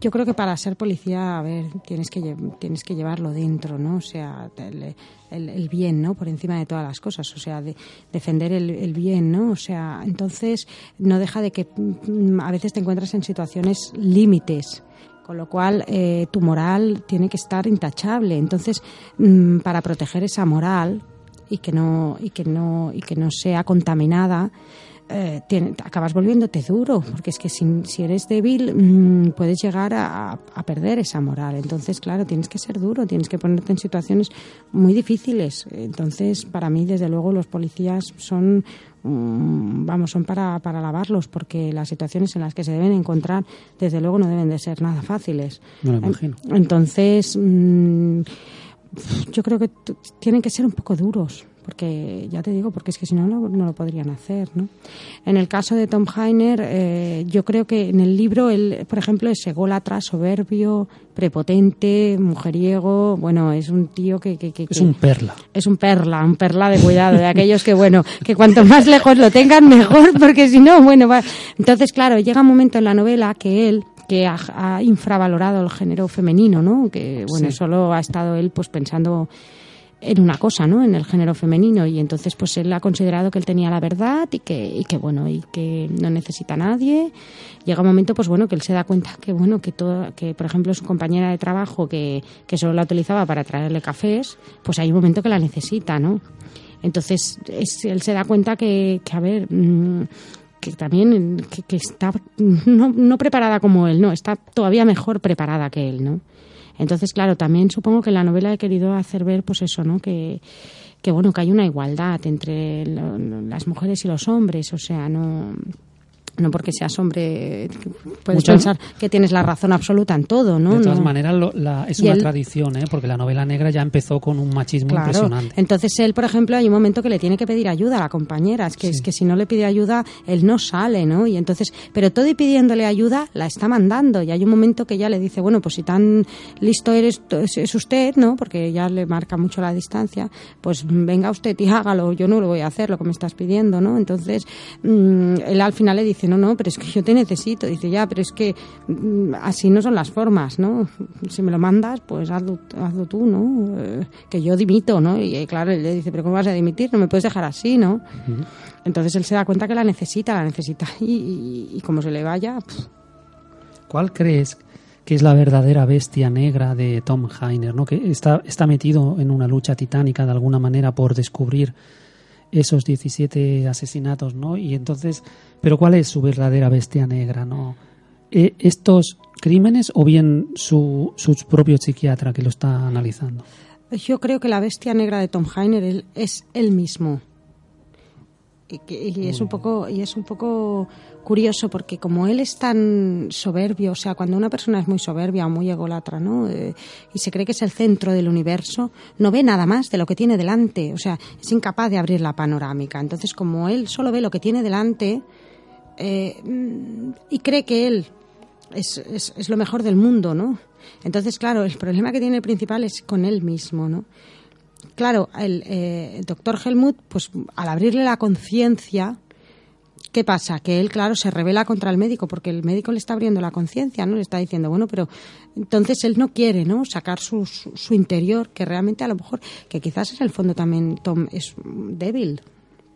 yo creo que para ser policía, a ver, tienes que tienes que llevarlo dentro, ¿no? O sea, el, el, bien, ¿no? Por encima de todas las cosas, o sea, de, defender el, el, bien, ¿no? O sea, entonces no deja de que mm, a veces te encuentras en situaciones límites, con lo cual eh, tu moral tiene que estar intachable. Entonces, mm, para proteger esa moral y que no y que no y que no sea contaminada eh, acabas volviéndote duro, porque es que si, si eres débil mm, puedes llegar a, perder esa moral. Entonces, claro, tienes que ser duro, tienes que ponerte en situaciones muy difíciles. Entonces, para mí, desde luego, los policías son, mm, vamos, son para, para lavarlos, porque las situaciones en las que se deben encontrar, desde luego, no deben de ser nada fáciles. Entonces, mm, yo creo que tienen que ser un poco duros porque ya te digo, porque es que si no, no, lo podrían hacer, ¿no? En el caso de Tom Heiner, eh, yo creo que en el libro, él, por ejemplo, es ególatra, soberbio, prepotente, mujeriego, bueno, es un tío que... que, es un perla. Es un perla, un perla de cuidado, de aquellos que, bueno, que cuanto más lejos lo tengan, mejor, porque si no, bueno, va. Entonces, claro, llega un momento en la novela que él que ha, infravalorado el género femenino, ¿no? Que, bueno, solo ha estado él pues pensando en una cosa, ¿no? En el género femenino y entonces pues él ha considerado que él tenía la verdad y que y que bueno y que no necesita a nadie. Llega un momento pues bueno que él se da cuenta que bueno que todo que por ejemplo su compañera de trabajo que, que solo la utilizaba para traerle cafés, pues hay un momento que la necesita, ¿no? Entonces él se da cuenta que, que a ver mm, que también que, que está no, no preparada como él, no, está todavía mejor preparada que él, ¿no? Entonces, claro, también supongo que la novela he querido hacer ver, pues eso, ¿no? Que, que bueno, que hay una igualdad entre las mujeres y los hombres, o sea, no no porque seas hombre puedes pensar que tienes la razón absoluta en todo, ¿no? De todas maneras, es una tradición, ¿eh? Porque la novela negra ya empezó con un machismo claro. impresionante. Entonces él, por ejemplo, hay un momento que le tiene que pedir ayuda a la compañera, es que es que si no le pide ayuda él no sale, ¿no? Y entonces, pero todo y pidiéndole ayuda la está mandando y hay un momento que ella le dice, bueno, pues si tan listo eres es usted, ¿no? Porque ya le marca mucho la distancia, pues venga usted y hágalo, yo no lo voy a hacer lo que me estás pidiendo, ¿no? Entonces mm, él al final le dice no, no, pero es que yo te necesito. Dice, ya, pero es que mm, así no son las formas, ¿no? Si me lo mandas, pues hazlo, tú, ¿no? Eh, que yo dimito, ¿no? Y eh, claro, él le dice, pero ¿cómo vas a dimitir? No me puedes dejar así, ¿no? Entonces él se da cuenta que la necesita, la necesita. *laughs* Y, como se le vaya... ¿Cuál crees que es la verdadera bestia negra de Tom Heiner, ¿no? que está, está metido en una lucha titánica de alguna manera por descubrir esos 17 asesinatos, ¿no? Y entonces, pero ¿cuál es su verdadera bestia negra, no? Eh, ¿Estos crímenes o bien su, su propio psiquiatra que lo está analizando? Yo creo que la bestia negra de Tom Heiner es él mismo. Y, es un poco y es un poco curioso porque como él es tan soberbio, o sea, cuando una persona es muy soberbia o muy ególatra, ¿no? Eh, y se cree que es el centro del universo, no ve nada más de lo que tiene delante, o sea, es incapaz de abrir la panorámica. Entonces, como él solo ve lo que tiene delante eh, y cree que él es, es, lo mejor del mundo, ¿no? Entonces, claro, el problema que tiene el principal es con él mismo, ¿no? Claro, el, eh, doctor Helmut, pues al abrirle la conciencia, ¿Qué pasa? Que él, claro, se revela contra el médico porque el médico le está abriendo la conciencia, ¿no? Le está diciendo, bueno, pero entonces él no quiere, ¿no? Sacar su, su, interior, que realmente a lo mejor, que quizás en el fondo también Tom es débil,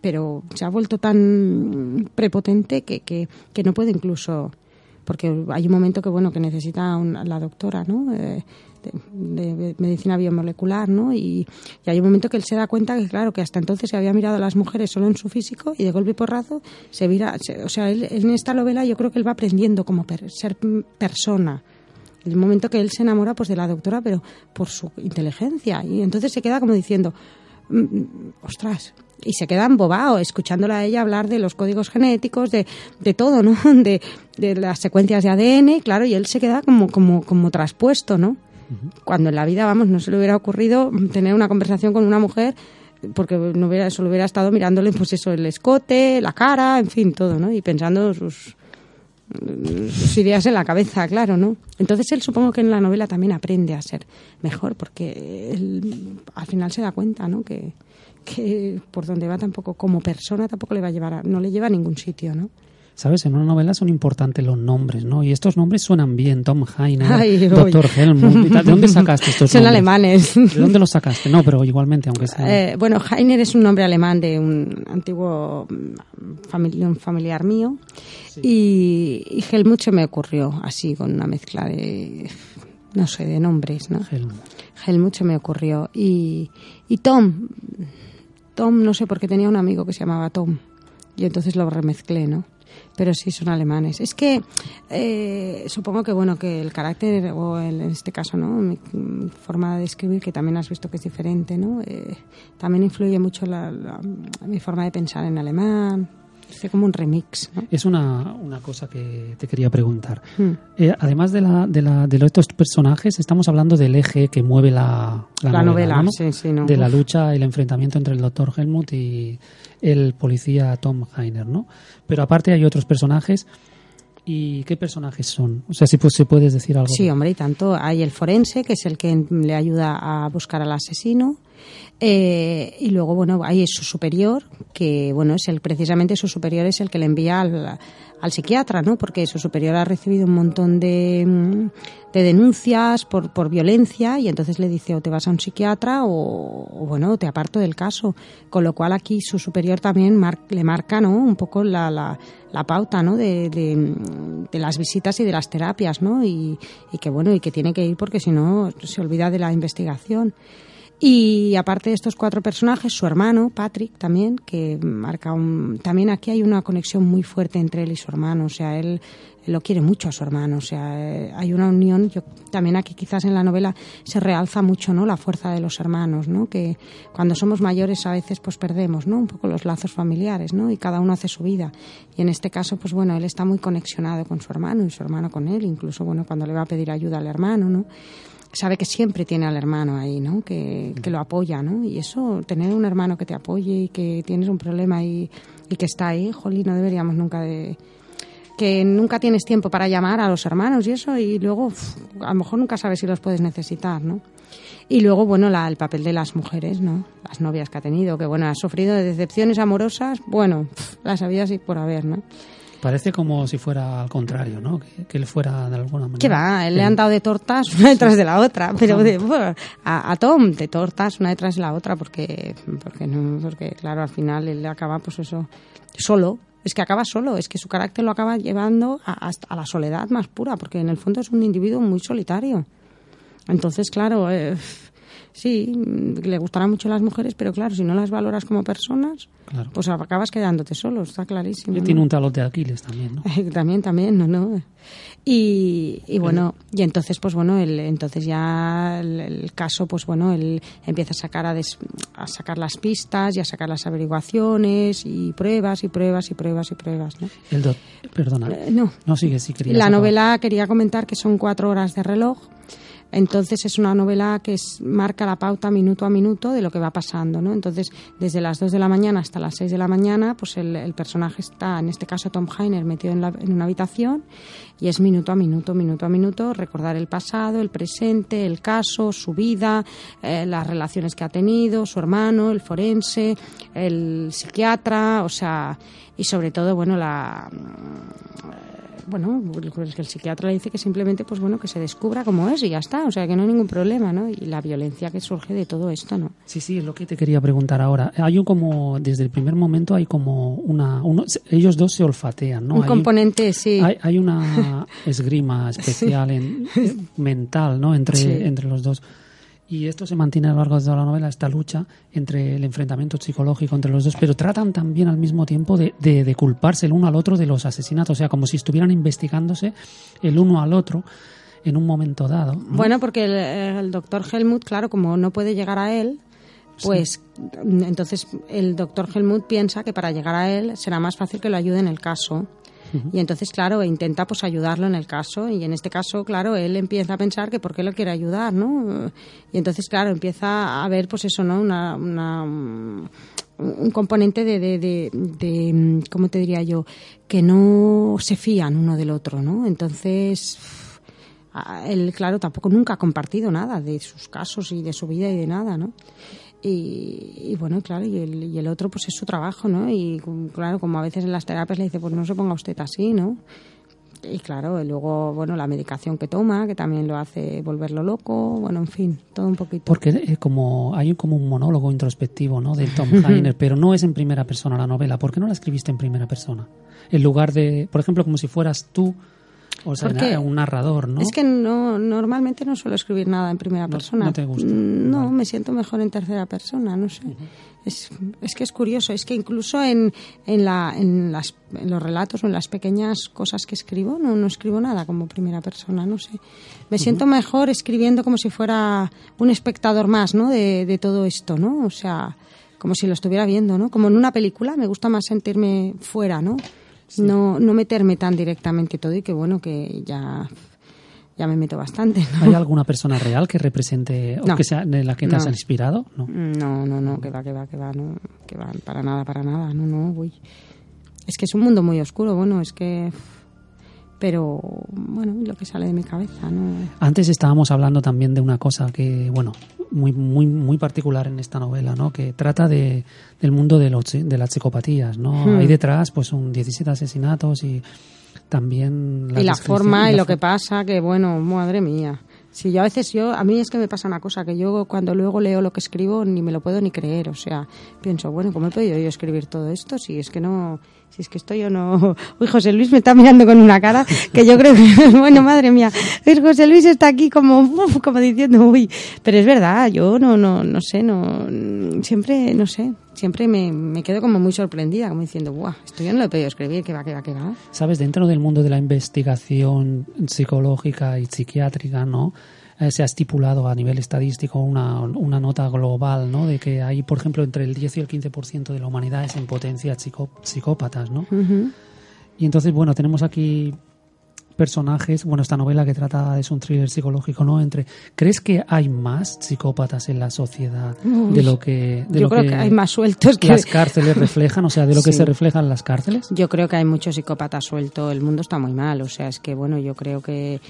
pero se ha vuelto tan prepotente que, que, que no puede incluso porque hay un momento que bueno que necesita la doctora no eh, de, medicina biomolecular, ¿no? Y, hay un momento que él se da cuenta que, claro, que hasta entonces se había mirado a las mujeres solo en su físico y de golpe y porrazo se vira, o sea, él, en esta novela yo creo que él va aprendiendo como ser persona. El momento que él se enamora pues de la doctora, pero por su inteligencia. Y entonces se queda como diciendo, mm, mm, ostras, y se queda embobado escuchándola a ella hablar de los códigos genéticos, de, de todo, ¿no? *laughs* De, de, las secuencias de ADN, claro, y él se queda como, como, como traspuesto, ¿no? Cuando en la vida, vamos, no se le hubiera ocurrido tener una conversación con una mujer porque no hubiera, solo hubiera estado mirándole pues eso, el escote, la cara, en fin, todo, ¿no? Y pensando sus, sus ideas en la cabeza, claro, ¿no? Entonces él supongo que en la novela también aprende a ser mejor, porque él al final se da cuenta, ¿no? Que, que por donde va tampoco, como persona, tampoco le va a llevar, a, no le lleva a ningún sitio, ¿no? ¿Sabes? En una novela son importantes los nombres, ¿no? Y estos nombres suenan bien. Tom Heiner, Doctor Helmut. ¿De dónde sacaste estos son nombres? Son alemanes. ¿De dónde los sacaste? No, pero igualmente, aunque sea... Eh, bueno, Heiner es un nombre alemán de un antiguo mm, familiar mío. Y, y Helmut se me ocurrió así, con una mezcla de no sé, de nombres, ¿no? Helmut. Helmut se me ocurrió. Y, y Tom, Tom, no sé por qué tenía un amigo que se llamaba Tom. Y entonces lo remezclé, ¿no? Pero sí son alemanes. Es que eh, supongo que bueno que el carácter o en este caso no mi, forma de escribir que también has visto que es diferente, ¿no? Eh, también influye mucho la, mi forma de pensar en alemán. Es como un remix. ¿no? Es una, una cosa que te quería preguntar. Hmm. Eh, además de, la, de, la, de estos personajes, estamos hablando del eje que mueve la, la, novela, Sí, sí, de la lucha y el enfrentamiento entre el doctor Helmut y, el policía Tom Heiner, ¿no? Pero aparte hay otros personajes. ¿Y qué personajes son? O sea, si pues, puedes decir algo. Sí, hombre, y tanto. Hay el forense, que es el que le ayuda a buscar al asesino. Eh, y luego, bueno, hay su superior, que, bueno, es el, precisamente su superior es el que le envía al, al psiquiatra, ¿no? Porque su superior ha recibido un montón de, mm, de denuncias por, por, violencia y entonces le dice o te vas a un psiquiatra o, bueno, te aparto del caso. Con lo cual aquí su superior también le marca, ¿no? Un poco la, la, la pauta, ¿no? De, de, las visitas y de las terapias, ¿no? Y, y que bueno, y que tiene que ir porque si no se olvida de la investigación. Y aparte de estos cuatro personajes, su hermano, Patrick, también, que marca un... También aquí hay una conexión muy fuerte entre él y su hermano, o sea, él, lo quiere mucho a su hermano, o sea, eh, hay una unión, yo, también aquí quizás en la novela se realza mucho, ¿no?, la fuerza de los hermanos, ¿no?, que cuando somos mayores a veces pues perdemos, ¿no?, un poco los lazos familiares, ¿no?, y cada uno hace su vida. Y en este caso, pues bueno, él está muy conexionado con su hermano y su hermano con él, incluso, bueno, cuando le va a pedir ayuda al hermano, ¿no?, sabe que siempre tiene al hermano ahí, ¿no? Que, que, lo apoya, ¿no? Y eso, tener un hermano que te apoye y que tienes un problema y, y que está ahí, jolín, no deberíamos nunca de... Que nunca tienes tiempo para llamar a los hermanos y eso, y luego a lo mejor nunca sabes si los puedes necesitar, ¿no? Y luego, bueno, la, el papel de las mujeres, ¿no? Las novias que ha tenido, que bueno, ha sufrido de decepciones amorosas, bueno, las había así por haber, ¿no? Parece como si fuera al contrario, ¿no? Que, él fuera de alguna manera. Que va, le han dado de tortas una detrás de la otra, pero a, Tom de tortas una detrás de la otra, porque, porque, no, porque claro, al final él acaba, pues eso, solo. Es que acaba solo, es que su carácter lo acaba llevando a, a la soledad más pura, porque en el fondo es un individuo muy solitario. Entonces, claro, eh, sí, le gustarán mucho las mujeres, pero claro, si no las valoras como personas, pues acabas quedándote solo, está clarísimo. Y tiene un talón de Aquiles también, ¿no? *laughs* también, también, no, no. Y, y bueno, y entonces, pues bueno, el, entonces ya el, caso, pues bueno, él empieza a sacar a, a, sacar las pistas y a sacar las averiguaciones y pruebas y pruebas y pruebas y pruebas, ¿no? El perdona. Eh, no. No, sigue, sí, quería La novela quería comentar que son cuatro horas de reloj Entonces es una novela que marca la pauta minuto a minuto de lo que va pasando, ¿no? Entonces, desde las 2 de la mañana hasta las 6 de la mañana, pues el, personaje está, en este caso Tom Heiner, metido en, en, una habitación y es minuto a minuto, minuto a minuto, recordar el pasado, el presente, el caso, su vida, eh, las relaciones que ha tenido, su hermano, el forense, el psiquiatra, o sea, y sobre todo, bueno, la bueno, es que el psiquiatra le dice que simplemente, pues bueno, que se descubra cómo es y ya está, o sea, que no hay ningún problema, ¿no? Y la violencia que surge de todo esto, ¿no? Sí, sí, es lo que te quería preguntar ahora. Hay un como, desde el primer momento hay como una, ellos dos se olfatean, ¿no? Un componente, sí. Hay, una *laughs* esgrima especial en, mental, ¿no? Entre, entre los dos. Y esto se mantiene a lo largo de toda la novela, esta lucha entre el enfrentamiento psicológico entre los dos, pero tratan también al mismo tiempo de, de, culparse el uno al otro de los asesinatos, o sea, como si estuvieran investigándose el uno al otro en un momento dado. Bueno, porque el, doctor Helmut, claro, como no puede llegar a él, pues entonces el doctor Helmut piensa que para llegar a él será más fácil que lo ayude en el caso. Y entonces, claro, intenta pues ayudarlo en el caso y en este caso, claro, él empieza a pensar que por qué lo quiere ayudar, ¿no? Y entonces, claro, empieza a ver pues eso, ¿no? Una, un componente de, de, de, ¿cómo te diría yo? Que no se fían uno del otro, ¿no? Entonces, él, claro, tampoco nunca ha compartido nada de sus casos y de su vida y de nada, ¿no? Y, bueno, claro, y el, y el otro pues es su trabajo, ¿no? Y claro, como a veces en las terapias le dice, pues no se ponga usted así, ¿no? Y claro, y luego, bueno, la medicación que toma, que también lo hace volverlo loco, bueno, en fin, todo un poquito. Porque eh, como hay como un monólogo introspectivo, ¿no? De Tom *laughs* Heiner, pero no es en primera persona la novela. ¿Por qué no la escribiste en primera persona? En lugar de, por ejemplo, como si fueras tú o sea, un narrador, ¿no? Es que no, normalmente no suelo escribir nada en primera persona. ¿No te gusta? Mm, no, me siento mejor en tercera persona, no sé. es, es, que es curioso, es que incluso en, en, la, en, las, en los relatos o en las pequeñas cosas que escribo, no, no escribo nada como primera persona, no sé. Me siento mejor escribiendo como si fuera un espectador más, ¿no? De, de todo esto, ¿no? O sea, como si lo estuviera viendo, ¿no? Como en una película, me gusta más sentirme fuera, ¿no? No, no meterme tan directamente todo y que bueno, que ya ya me meto bastante. ¿Hay alguna persona real que represente o que sea de la que te has inspirado? No. no, no, no, que va, que va, que va, no, que va, para nada, para nada, no, no, uy. Es que es un mundo muy oscuro, bueno, es que pero bueno, lo que sale de mi cabeza, ¿no? Antes estábamos hablando también de una cosa que, bueno, muy muy muy particular en esta novela, ¿no? Que trata de, del mundo de, los, de las psicopatías, ¿no? Hmm. Hay detrás, pues, un 17 asesinatos y también... La y la forma y, lo que pasa, que bueno, madre mía. Sí, yo a veces yo, a mí es que me pasa una cosa, que yo cuando luego leo lo que escribo ni me lo puedo ni creer, o sea, pienso, bueno, ¿cómo he podido yo escribir todo esto? Si es que no, si es que estoy yo no... *laughs* Uy, José Luis me está mirando con una cara que yo creo que, *laughs* bueno, madre mía, José Luis está aquí como, como diciendo, uy, pero es verdad, yo no, no, no sé, no, siempre, no sé, siempre me, me quedo como muy sorprendida, como diciendo, guau, esto yo no lo he podido escribir, que va, que va, que va. Sabes, dentro del mundo de la investigación psicológica y psiquiátrica, ¿no? Eh, se ha estipulado a nivel estadístico una, una nota global, ¿no? De que hay, por ejemplo, entre el 10 y el 15% de la humanidad es en potencia psicópatas, ¿no? Y entonces, bueno, tenemos aquí personajes, bueno, esta novela que trata es un thriller psicológico, ¿no? Entre, ¿crees que hay más psicópatas en la sociedad de lo que de yo lo creo que, hay más sueltos que las cárceles reflejan, o sea, de lo que se reflejan las cárceles? Yo creo que hay muchos psicópatas sueltos, el mundo está muy mal, o sea, es que bueno, yo creo que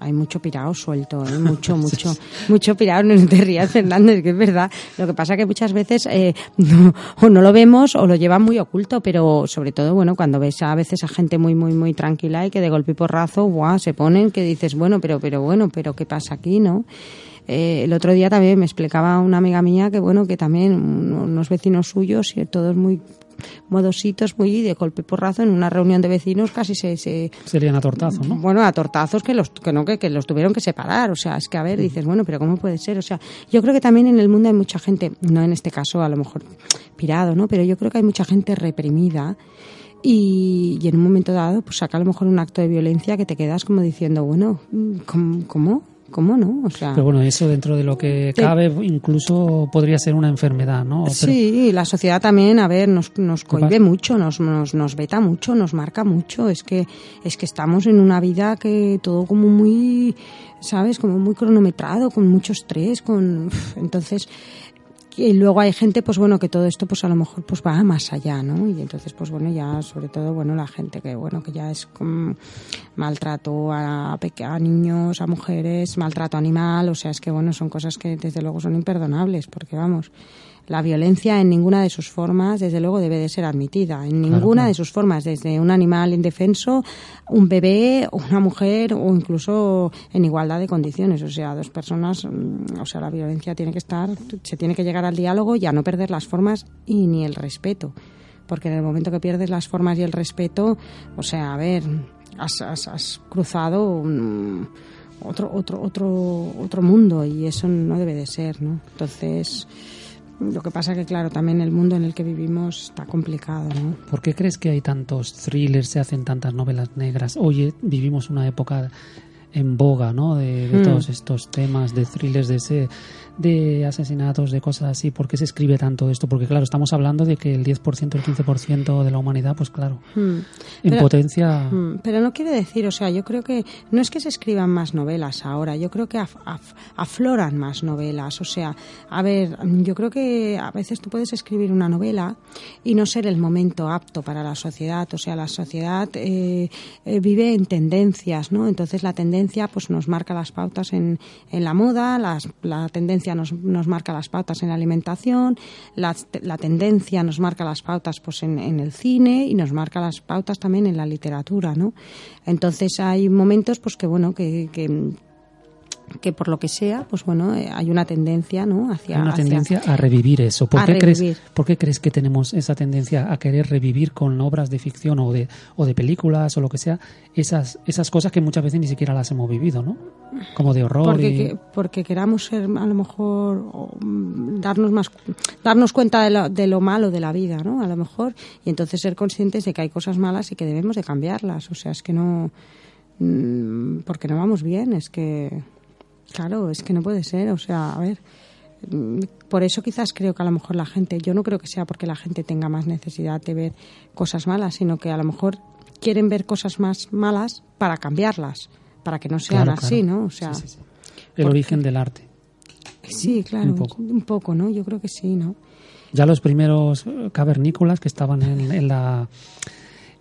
hay mucho pirado suelto, ¿eh? mucho, *laughs* mucho, mucho pirado. No te rías, Fernández, que es verdad. Lo que pasa que muchas veces eh, *laughs* o no lo vemos o lo llevan muy oculto, pero sobre todo, bueno, cuando ves a veces a gente muy, muy, muy tranquila y que de golpe y porrazo, guau, se ponen que dices, bueno, pero, pero, bueno, pero ¿qué pasa aquí, no? Eh, el otro día también me explicaba una amiga mía que bueno que también unos vecinos suyos y todos muy modositos muy de golpe y porrazo en una reunión de vecinos casi se, se serían a tortazos no bueno a tortazos que los que no que, los tuvieron que separar. O sea es que a ver dices bueno pero cómo puede ser o sea yo creo que también en el mundo hay mucha gente no en este caso a lo mejor pirado no pero yo creo que hay mucha gente reprimida y, en un momento dado pues saca a lo mejor un acto de violencia que te quedas como diciendo bueno cómo, cómo? ¿Cómo no? O sea, Pero bueno, eso dentro de lo que cabe incluso podría ser una enfermedad, ¿no? Pero- Sí, la sociedad también, a ver, nos, nos cohibe mucho, nos, nos, nos veta mucho, nos marca mucho. Es que, es que estamos en una vida que todo como muy, ¿sabes? Como muy cronometrado, con mucho estrés, con, entonces, y luego hay gente, pues bueno, que todo esto, pues a lo mejor, pues va más allá, ¿no? Y entonces, pues bueno, ya, sobre todo, bueno, la gente que, bueno, que ya es maltrato a, a niños, a mujeres, maltrato animal, o sea, es que, bueno, son cosas que desde luego son imperdonables, porque vamos, la violencia en ninguna de sus formas, desde luego, debe de ser admitida. En ninguna claro. de sus formas, desde un animal indefenso, un bebé, una mujer o incluso en igualdad de condiciones. O sea, dos personas, mm, o sea, la violencia tiene que estar, se tiene que llegar al diálogo y a no perder las formas y ni el respeto. Porque en el momento que pierdes las formas y el respeto, o sea, a ver, has, has- has cruzado un- otro, otro, otro, otro mundo y eso no debe de ser, ¿no? Entonces, lo que pasa que, claro, también el mundo en el que vivimos está complicado, ¿no? ¿Por qué crees que hay tantos thrillers, se hacen tantas novelas negras? Oye, vivimos una época en boga, ¿no? De, de Mm. todos estos temas, de thrillers, de, ese, de asesinatos, de cosas así. ¿Por qué se escribe tanto esto? Porque, claro, estamos hablando de que el 10%, el 15% de la humanidad, pues claro, Hmm. en Pero- potencia... Mm, Pero no quiere decir, o sea, yo creo que no es que se escriban más novelas ahora, yo creo que af- af- afloran más novelas. O sea, a ver, yo creo que a veces tú puedes escribir una novela y no ser el momento apto para la sociedad. O sea, la sociedad eh, eh, vive en tendencias, ¿no? Entonces la tendencia pues nos marca las pautas en, en la moda, las- la tendencia nos, marca las pautas en la alimentación, la, la tendencia nos marca las pautas pues en, en el cine y nos marca las pautas también en la literatura, ¿no? Entonces hay momentos pues que bueno que, que que por lo que sea, pues bueno, eh, hay una tendencia, ¿no? Hacia Hay una hacia- tendencia a revivir eso. ¿Por qué, crees. ¿Por qué crees que tenemos esa tendencia a querer revivir con obras de ficción o de, o de películas o lo que sea esas, esas cosas que muchas veces ni siquiera las hemos vivido, ¿no? Como de horror porque, y... que- porque queramos ser a lo mejor o, mm, darnos más darnos cuenta de lo, de lo malo de la vida no a lo mejor y entonces ser conscientes de que hay cosas malas y que debemos de cambiarlas o sea es que no mm, porque no vamos bien es que claro es que no puede ser o sea a ver mm, por eso quizás creo que a lo mejor la gente yo no creo que sea porque la gente tenga más necesidad de ver cosas malas sino que a lo mejor quieren ver cosas más malas para cambiarlas para que no sean Claro, así claro. no o sea Sí, sí, sí. El porque- origen del arte. Sí, claro, Un poco. un poco, ¿no? Yo creo que sí, ¿no? Ya los primeros cavernícolas que estaban en, en la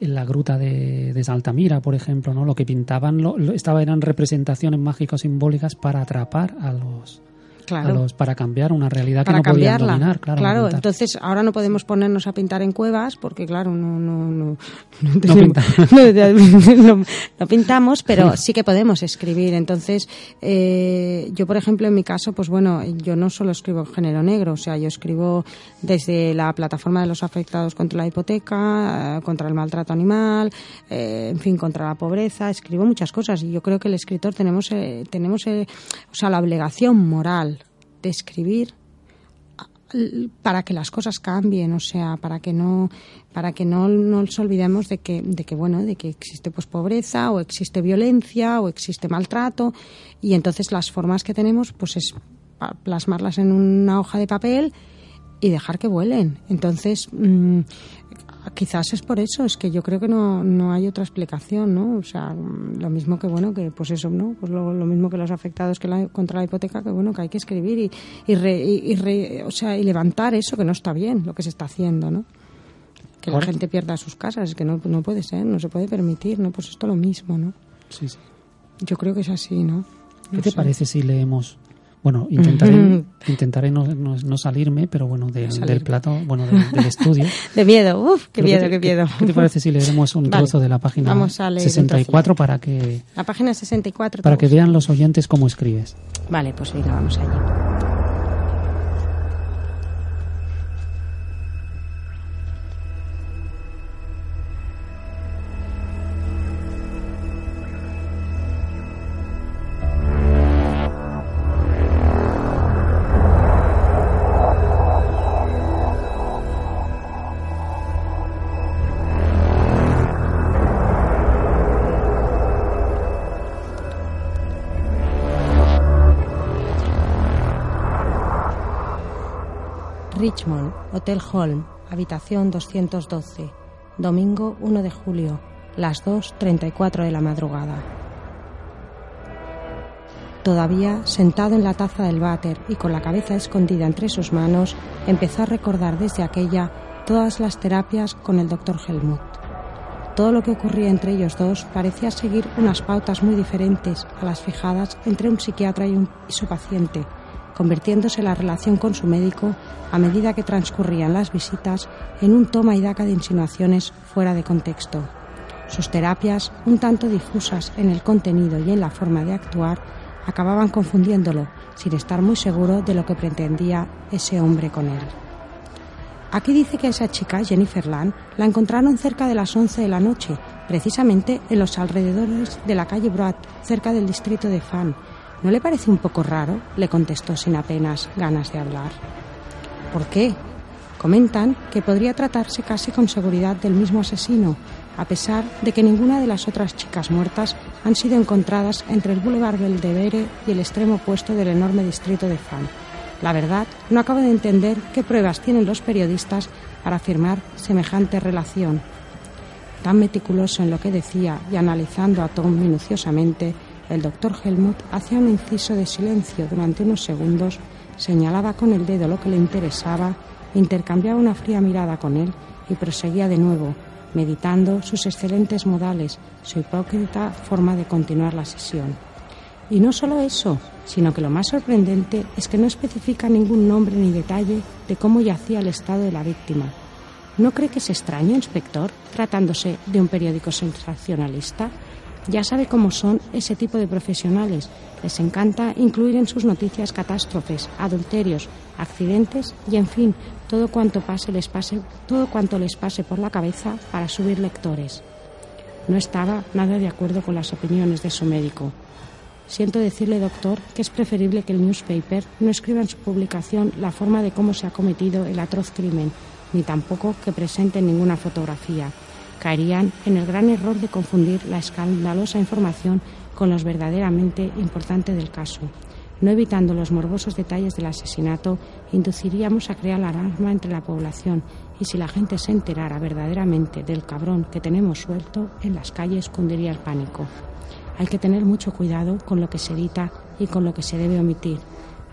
en la gruta de, de Saltamira, por ejemplo, ¿no? Lo que pintaban lo, lo- estaba eran representaciones mágicas simbólicas para atrapar a los Claro. a los para cambiar una realidad para que no podían cambiarla. dominar, claro. entonces ahora no podemos ponernos a pintar en cuevas porque, claro, no, no, no, no, No tenemos- *laughs* no- *laughs* no- no pintamos, pero sí que podemos escribir. Entonces, eh, yo, por ejemplo, en mi caso, pues bueno, yo no solo escribo género negro, o sea, yo escribo desde la plataforma de los afectados contra la hipoteca, eh, contra el maltrato animal, eh, en fin, contra la pobreza, escribo muchas cosas y yo creo que el escritor tenemos, eh, tenemos eh, o sea, la obligación moral de escribir para que las cosas cambien, o sea, para que no para que no nos olvidemos de que de que bueno, de que existe pues pobreza o existe violencia o existe maltrato y entonces las formas que tenemos pues es plasmarlas en una hoja de papel y dejar que vuelen. Entonces, mm, quizás es por eso, es que yo creo que no, no hay otra explicación, ¿no? O sea, lo mismo que, bueno, que pues eso, ¿no? Pues lo, lo mismo que los afectados que la, contra la hipoteca, que bueno, que hay que escribir y, y, re- y- re- o sea, y levantar eso que no está bien, lo que se está haciendo, ¿no? Que Ahora- la gente pierda sus casas, es que no, no puede ser, no se puede permitir, ¿no? Pues esto lo mismo, ¿no? Sí, sí. Yo creo que es así, ¿no? ¿Qué te sé. parece si leemos? Bueno, intentaré, *laughs* intentaré no, no- no salirme, pero bueno, de- del plato, bueno, del, del estudio. *laughs* De miedo, uff, qué miedo, qué miedo. ¿Qué te parece si leeremos un Vale. trozo de la página Vamos a leer un 64 para que, La página 64. para que vean los oyentes cómo escribes? Vale, pues venga, vamos allá. Hotel Holm, habitación 212, domingo 1 de julio, las 2.34 de la madrugada. Todavía sentado en la taza del váter y con la cabeza escondida entre sus manos, empezó a recordar desde aquella todas las terapias con el doctor Helmut. Todo lo que ocurría entre ellos dos parecía seguir unas pautas muy diferentes a las fijadas entre un psiquiatra y, y su paciente, convirtiéndose la relación con su médico a medida que transcurrían las visitas en un toma y daca de insinuaciones fuera de contexto. Sus terapias, un tanto difusas en el contenido y en la forma de actuar, acababan confundiéndolo, sin estar muy seguro de lo que pretendía ese hombre con él. Aquí dice que esa chica, Jennifer Land, la encontraron cerca de las 11 de la noche, precisamente en los alrededores de la calle Broad, cerca del distrito de Fan, ¿No le parece un poco raro? le contestó sin apenas ganas de hablar. ¿Por qué? Comentan que podría tratarse casi con seguridad del mismo asesino, a pesar de que ninguna de las otras chicas muertas han sido encontradas entre el Boulevard Belvedere y el extremo opuesto del enorme distrito de Fan. La verdad, no acabo de entender qué pruebas tienen los periodistas para afirmar semejante relación. Tan meticuloso en lo que decía y analizando a Tom minuciosamente, el doctor Helmut hacía un inciso de silencio durante unos segundos, señalaba con el dedo lo que le interesaba, intercambiaba una fría mirada con él y proseguía de nuevo, meditando sus excelentes modales, su hipócrita forma de continuar la sesión. Y no solo eso, sino que lo más sorprendente es que no especifica ningún nombre ni detalle de cómo yacía el estado de la víctima. ¿No cree que es extraño, inspector, tratándose de un periódico sensacionalista? Ya sabe cómo son ese tipo de profesionales. Les encanta incluir en sus noticias catástrofes, adulterios, accidentes y, en fin, todo cuanto pase les pase, todo cuanto les pase por la cabeza para subir lectores. No estaba nada de acuerdo con las opiniones de su médico. Siento decirle, doctor, que es preferible que el newspaper no escriba en su publicación la forma de cómo se ha cometido el atroz crimen, ni tampoco que presente ninguna fotografía caerían en el gran error de confundir la escandalosa información con los verdaderamente importantes del caso. No evitando los morbosos detalles del asesinato, induciríamos a crear alarma entre la población y si la gente se enterara verdaderamente del cabrón que tenemos suelto, en las calles cundiría el pánico. Hay que tener mucho cuidado con lo que se edita y con lo que se debe omitir,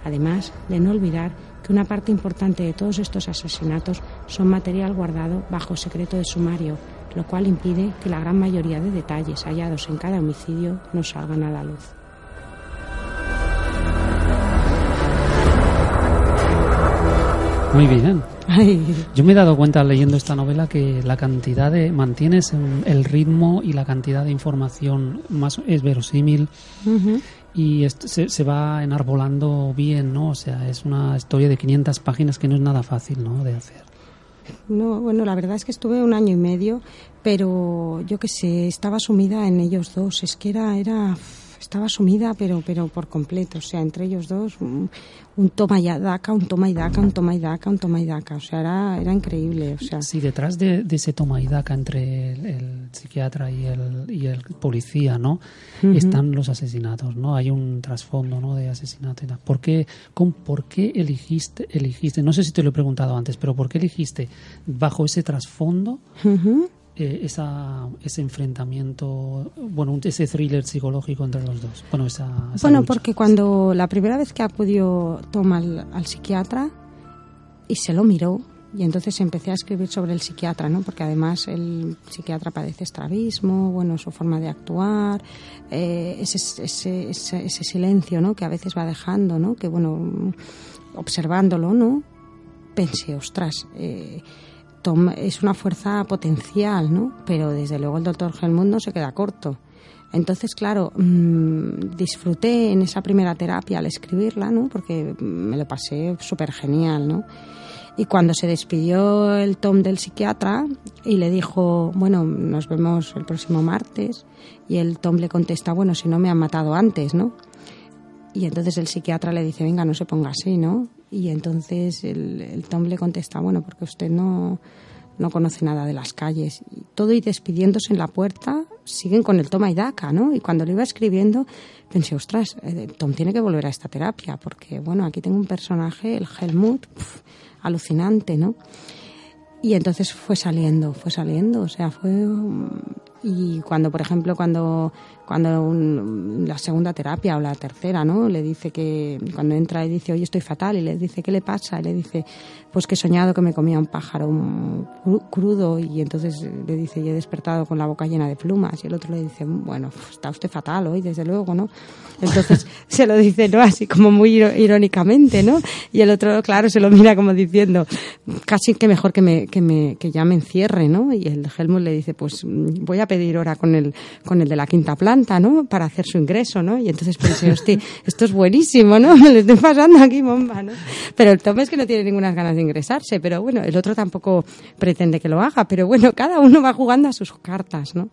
además de no olvidar que una parte importante de todos estos asesinatos son material guardado bajo secreto de sumario, lo cual impide que la gran mayoría de detalles hallados en cada homicidio no salgan a la luz. Muy bien. Yo me he dado cuenta leyendo esta novela que la cantidad de mantienes el ritmo y la cantidad de información más es verosímil y se, se, va enarbolando bien, ¿no? O sea, es una historia de 500 páginas que no es nada fácil, ¿no? De hacer. No, bueno, la verdad es que estuve un año y medio, pero yo qué sé, estaba sumida en ellos dos. Es que era, era, estaba sumida, pero, pero por completo. O sea, entre ellos dos, un toma y daca, un toma y daca, un toma y daca, un toma y daca. O sea, era, era increíble. O sea. Sí, detrás de, ese toma y daca entre el, psiquiatra y el, y el policía, ¿no? Están los asesinatos, ¿no? Hay un trasfondo, ¿no? De asesinato y tal. ¿Por qué, con, ¿Por qué elegiste, elegiste, no sé si te lo he preguntado antes, pero ¿por qué elegiste bajo ese trasfondo eh, esa, ese enfrentamiento, bueno, ese thriller psicológico entre los dos? Bueno, esa, bueno porque cuando la primera vez que acudió Tom al, al, psiquiatra y se lo miró, y entonces empecé a escribir sobre el psiquiatra, ¿no? Porque además el psiquiatra padece estrabismo, bueno, su forma de actuar, eh, ese, ese, ese, ese, silencio, ¿no? Que a veces va dejando, ¿no? Que, bueno, observándolo, ¿no? Pensé, ostras, eh, Tom es una fuerza potencial, ¿no? Pero desde luego el doctor Helmut no se queda corto. Entonces, claro, mmm, disfruté en esa primera terapia al escribirla, ¿no? Porque me lo pasé súper genial, ¿no? Y cuando se despidió el Tom del psiquiatra y le dijo, bueno, nos vemos el próximo martes, y el Tom le contesta, bueno, si no me han matado antes, ¿no? Y entonces el psiquiatra le dice, venga, no se ponga así, ¿no? Y entonces el, Tom le contesta, bueno, porque usted no, no conoce nada de las calles. Todo y despidiéndose en la puerta, siguen con el toma y daca, ¿no? Y cuando lo iba escribiendo, pensé, ostras, eh, Tom tiene que volver a esta terapia, porque, bueno, aquí tengo un personaje, el Helmut, pf, alucinante, ¿no? Y entonces fue saliendo, fue saliendo, o sea, fue... Y cuando, por ejemplo, cuando cuando un, la segunda terapia o la tercera, ¿no? Le dice que cuando entra y dice, oye, estoy fatal, y le dice, ¿qué le pasa? Y le dice, pues que he soñado que me comía un pájaro crudo, y entonces le dice, y he despertado con la boca llena de plumas, y el otro le dice, bueno, está usted fatal hoy, desde luego, ¿no? Entonces *laughs* se lo dice, ¿no? Así como muy irónicamente, ¿no? Y el otro, claro, se lo mira como diciendo, casi que mejor que me, que me, que ya me encierre, ¿no? Y el Helmut le dice, pues voy a pedir hora con el, con el de la quinta ¿no? Para hacer su ingreso, ¿no? Y entonces pensé, hostia, esto es buenísimo, ¿no? Me *laughs* le estoy pasando aquí bomba, ¿no? Pero el Tom es que no tiene ninguna ganas de ingresarse, pero bueno, el otro tampoco pretende que lo haga, pero bueno, cada uno va jugando a sus cartas, ¿no?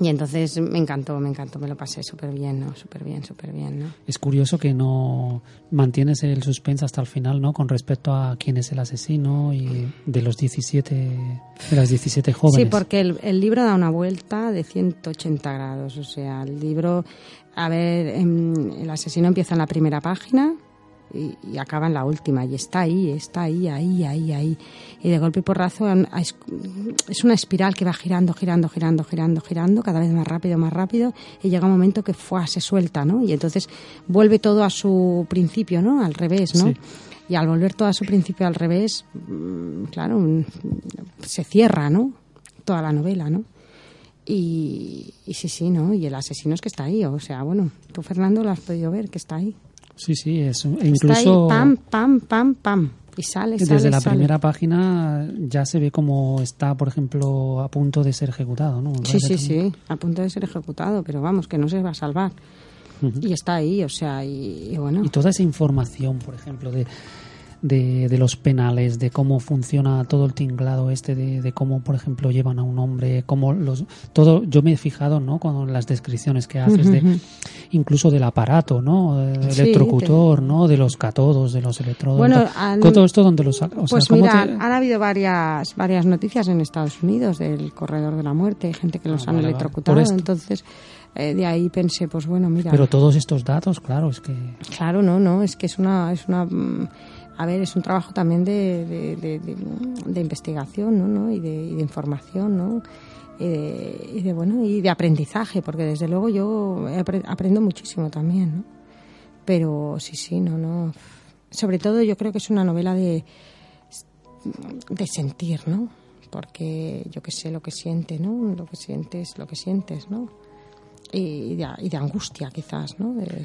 Y entonces me encantó, me encantó, me lo pasé súper bien, ¿no? Súper bien, súper bien, ¿no? Es curioso que no mantienes el suspense hasta el final, ¿no? Con respecto a quién es el asesino y de los 17, de las 17 jóvenes. Sí, porque el, el libro da una vuelta de 180 grados, o sea, el libro, a ver, em, el asesino empieza en la primera página, y, acaba en la última y está ahí, está ahí, ahí, ahí, ahí. Y de golpe y porrazo es una espiral que va girando, girando, girando, girando, girando, cada vez más rápido, más rápido y llega un momento que fue, se suelta, ¿no? Y entonces vuelve todo a su principio, ¿no? Al revés, ¿no? Y al volver todo a su principio al revés, mm, claro, se cierra, ¿no? Toda la novela, ¿no? Y, y, sí, sí, ¿no? Y el asesino es que está ahí. O sea, bueno, tú, Fernando, lo has podido ver, que está ahí. Sí, sí, es incluso... pam, pam, pam, pam. Y sale, sale, Desde la primera página ya se ve como está, por ejemplo, a punto de ser ejecutado, ¿no? Sí, sí, sí, a punto de ser ejecutado, pero vamos, que no se va a salvar. Y está ahí, o sea, y, bueno. Y toda esa información, por ejemplo, de de, de, los penales, de cómo funciona todo el tinglado este, de, cómo, por ejemplo, llevan a un hombre, cómo los, todo, yo me he fijado, ¿no? Con las descripciones que haces de, incluso del aparato, ¿no? electrocutor, ¿no? De los catodos, de los electrodos. Bueno, todo esto donde los, pues mira, han habido varias, varias noticias en Estados Unidos del corredor de la muerte, gente que los ah, han electrocutado, entonces eh, de ahí pensé, pues bueno, mira. Pero todos estos datos, claro, es que. Claro, no, no, es que es una, es una mm, a ver, es un trabajo también de, de, investigación ¿no? Y, de, información, ¿no? Y de, bueno, y de aprendizaje, porque desde luego yo aprendo muchísimo también, ¿no? Pero sí, sí, no, no. Sobre todo yo creo que es una novela de, de sentir, ¿no? Porque yo que sé lo que siente, ¿no? Lo que sientes, lo que sientes, ¿no? Y de, y de angustia quizás, ¿no? De,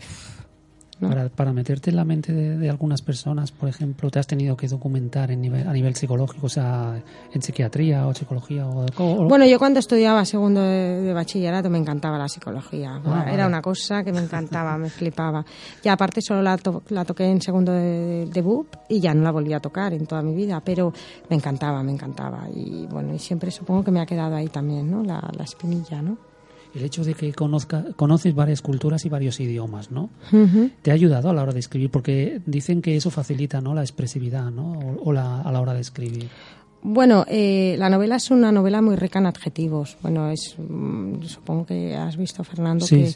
para, para, meterte en la mente de, algunas personas, por ejemplo, te has tenido que documentar en nivel, a nivel psicológico, o sea, en psiquiatría o psicología. O, Bueno, yo cuando estudiaba segundo de, bachillerato me encantaba la psicología. Ah, Era una cosa que me encantaba, me flipaba. Y aparte solo la, la toqué en segundo de, de, BUP y ya no la volví a tocar en toda mi vida, pero me encantaba, me encantaba. Y bueno, y siempre supongo que me ha quedado ahí también, ¿no? La, la espinilla, ¿no? El hecho de que conozca, conoces varias culturas y varios idiomas, ¿no? ¿Te ha ayudado a la hora de escribir? Porque dicen que eso facilita, ¿no? La expresividad, ¿no? O, la, a la hora de escribir. Bueno, eh, la novela es una novela muy rica en adjetivos. Bueno, es mm, supongo que has visto, Fernando, que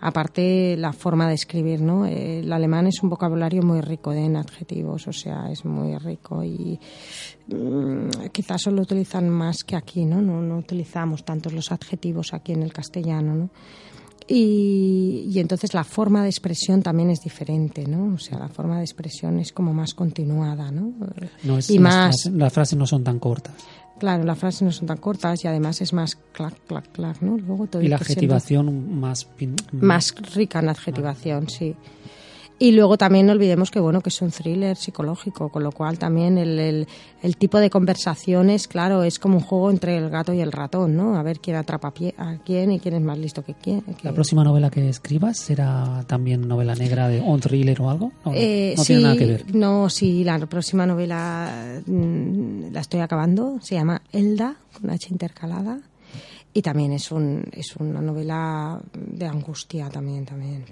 aparte la forma de escribir, ¿no? Eh, el alemán es un vocabulario muy rico de, en adjetivos, o sea, es muy rico y mm, quizás solo utilizan más que aquí, ¿no? ¿no? No utilizamos tantos los adjetivos aquí en el castellano, ¿no? Y, y, entonces la forma de expresión también es diferente, ¿no? O sea, la forma de expresión es como más continuada, ¿no? no es, y más... las frases no son tan cortas. Claro, las frases no son tan cortas y además es más clac, clac, clac, ¿no? Luego todo y la adjetivación más... Más rica en adjetivación, sí. Y luego también no olvidemos que bueno que es un thriller psicológico, con lo cual también el, el, el, tipo de conversaciones, claro, es como un juego entre el gato y el ratón, ¿no? A ver quién atrapa a quién y quién es más listo que quién. ¿La próxima novela que escribas será también novela negra de un thriller o algo? No, eh, tiene nada que ver. No, sí, la próxima novela mm, la estoy acabando, se llama Elda, con H intercalada y también es un es una novela de angustia también también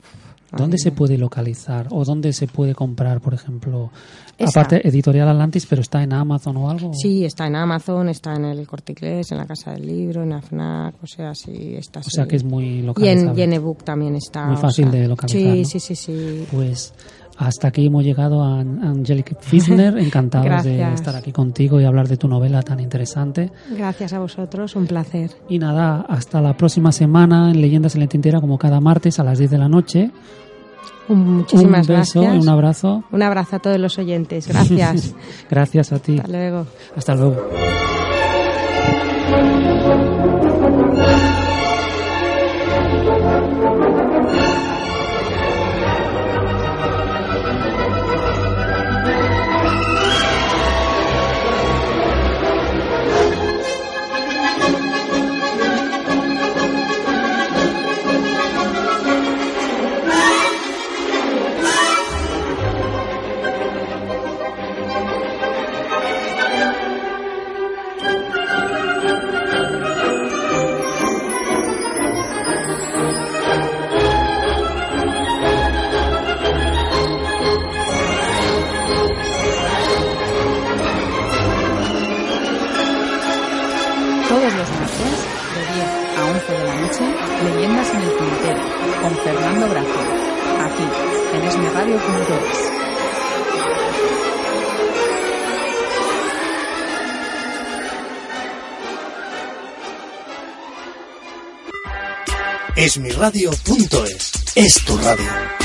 ¿Dónde se puede localizar o dónde se puede comprar, por ejemplo? Aparte, Editorial Atlantis, pero está en Amazon o algo. Sí, está en Amazon, está en el Corte Inglés, en la Casa del Libro, en la FNAC, o sea, sí, está. O sea que es muy Y en, localizable. y en ebook también está. Muy o fácil sea, de localizar, Sí, ¿no? sí, sí, sí. Pues hasta aquí hemos llegado a Angelique Fisner. *laughs* Encantados de estar aquí contigo y hablar de tu novela tan interesante. Gracias a vosotros, un placer. Y nada, hasta la próxima semana en Leyendas en la Tintera, como cada martes a las 10 de la noche. Muchísimas un beso gracias. y un abrazo. Un abrazo a todos los oyentes. Gracias. *laughs* Gracias a ti. Hasta luego. Hasta luego. Leyendas en el Tintero, con Fernando Brazo, aquí, en esmiradio.es. Esmiradio.es es tu radio.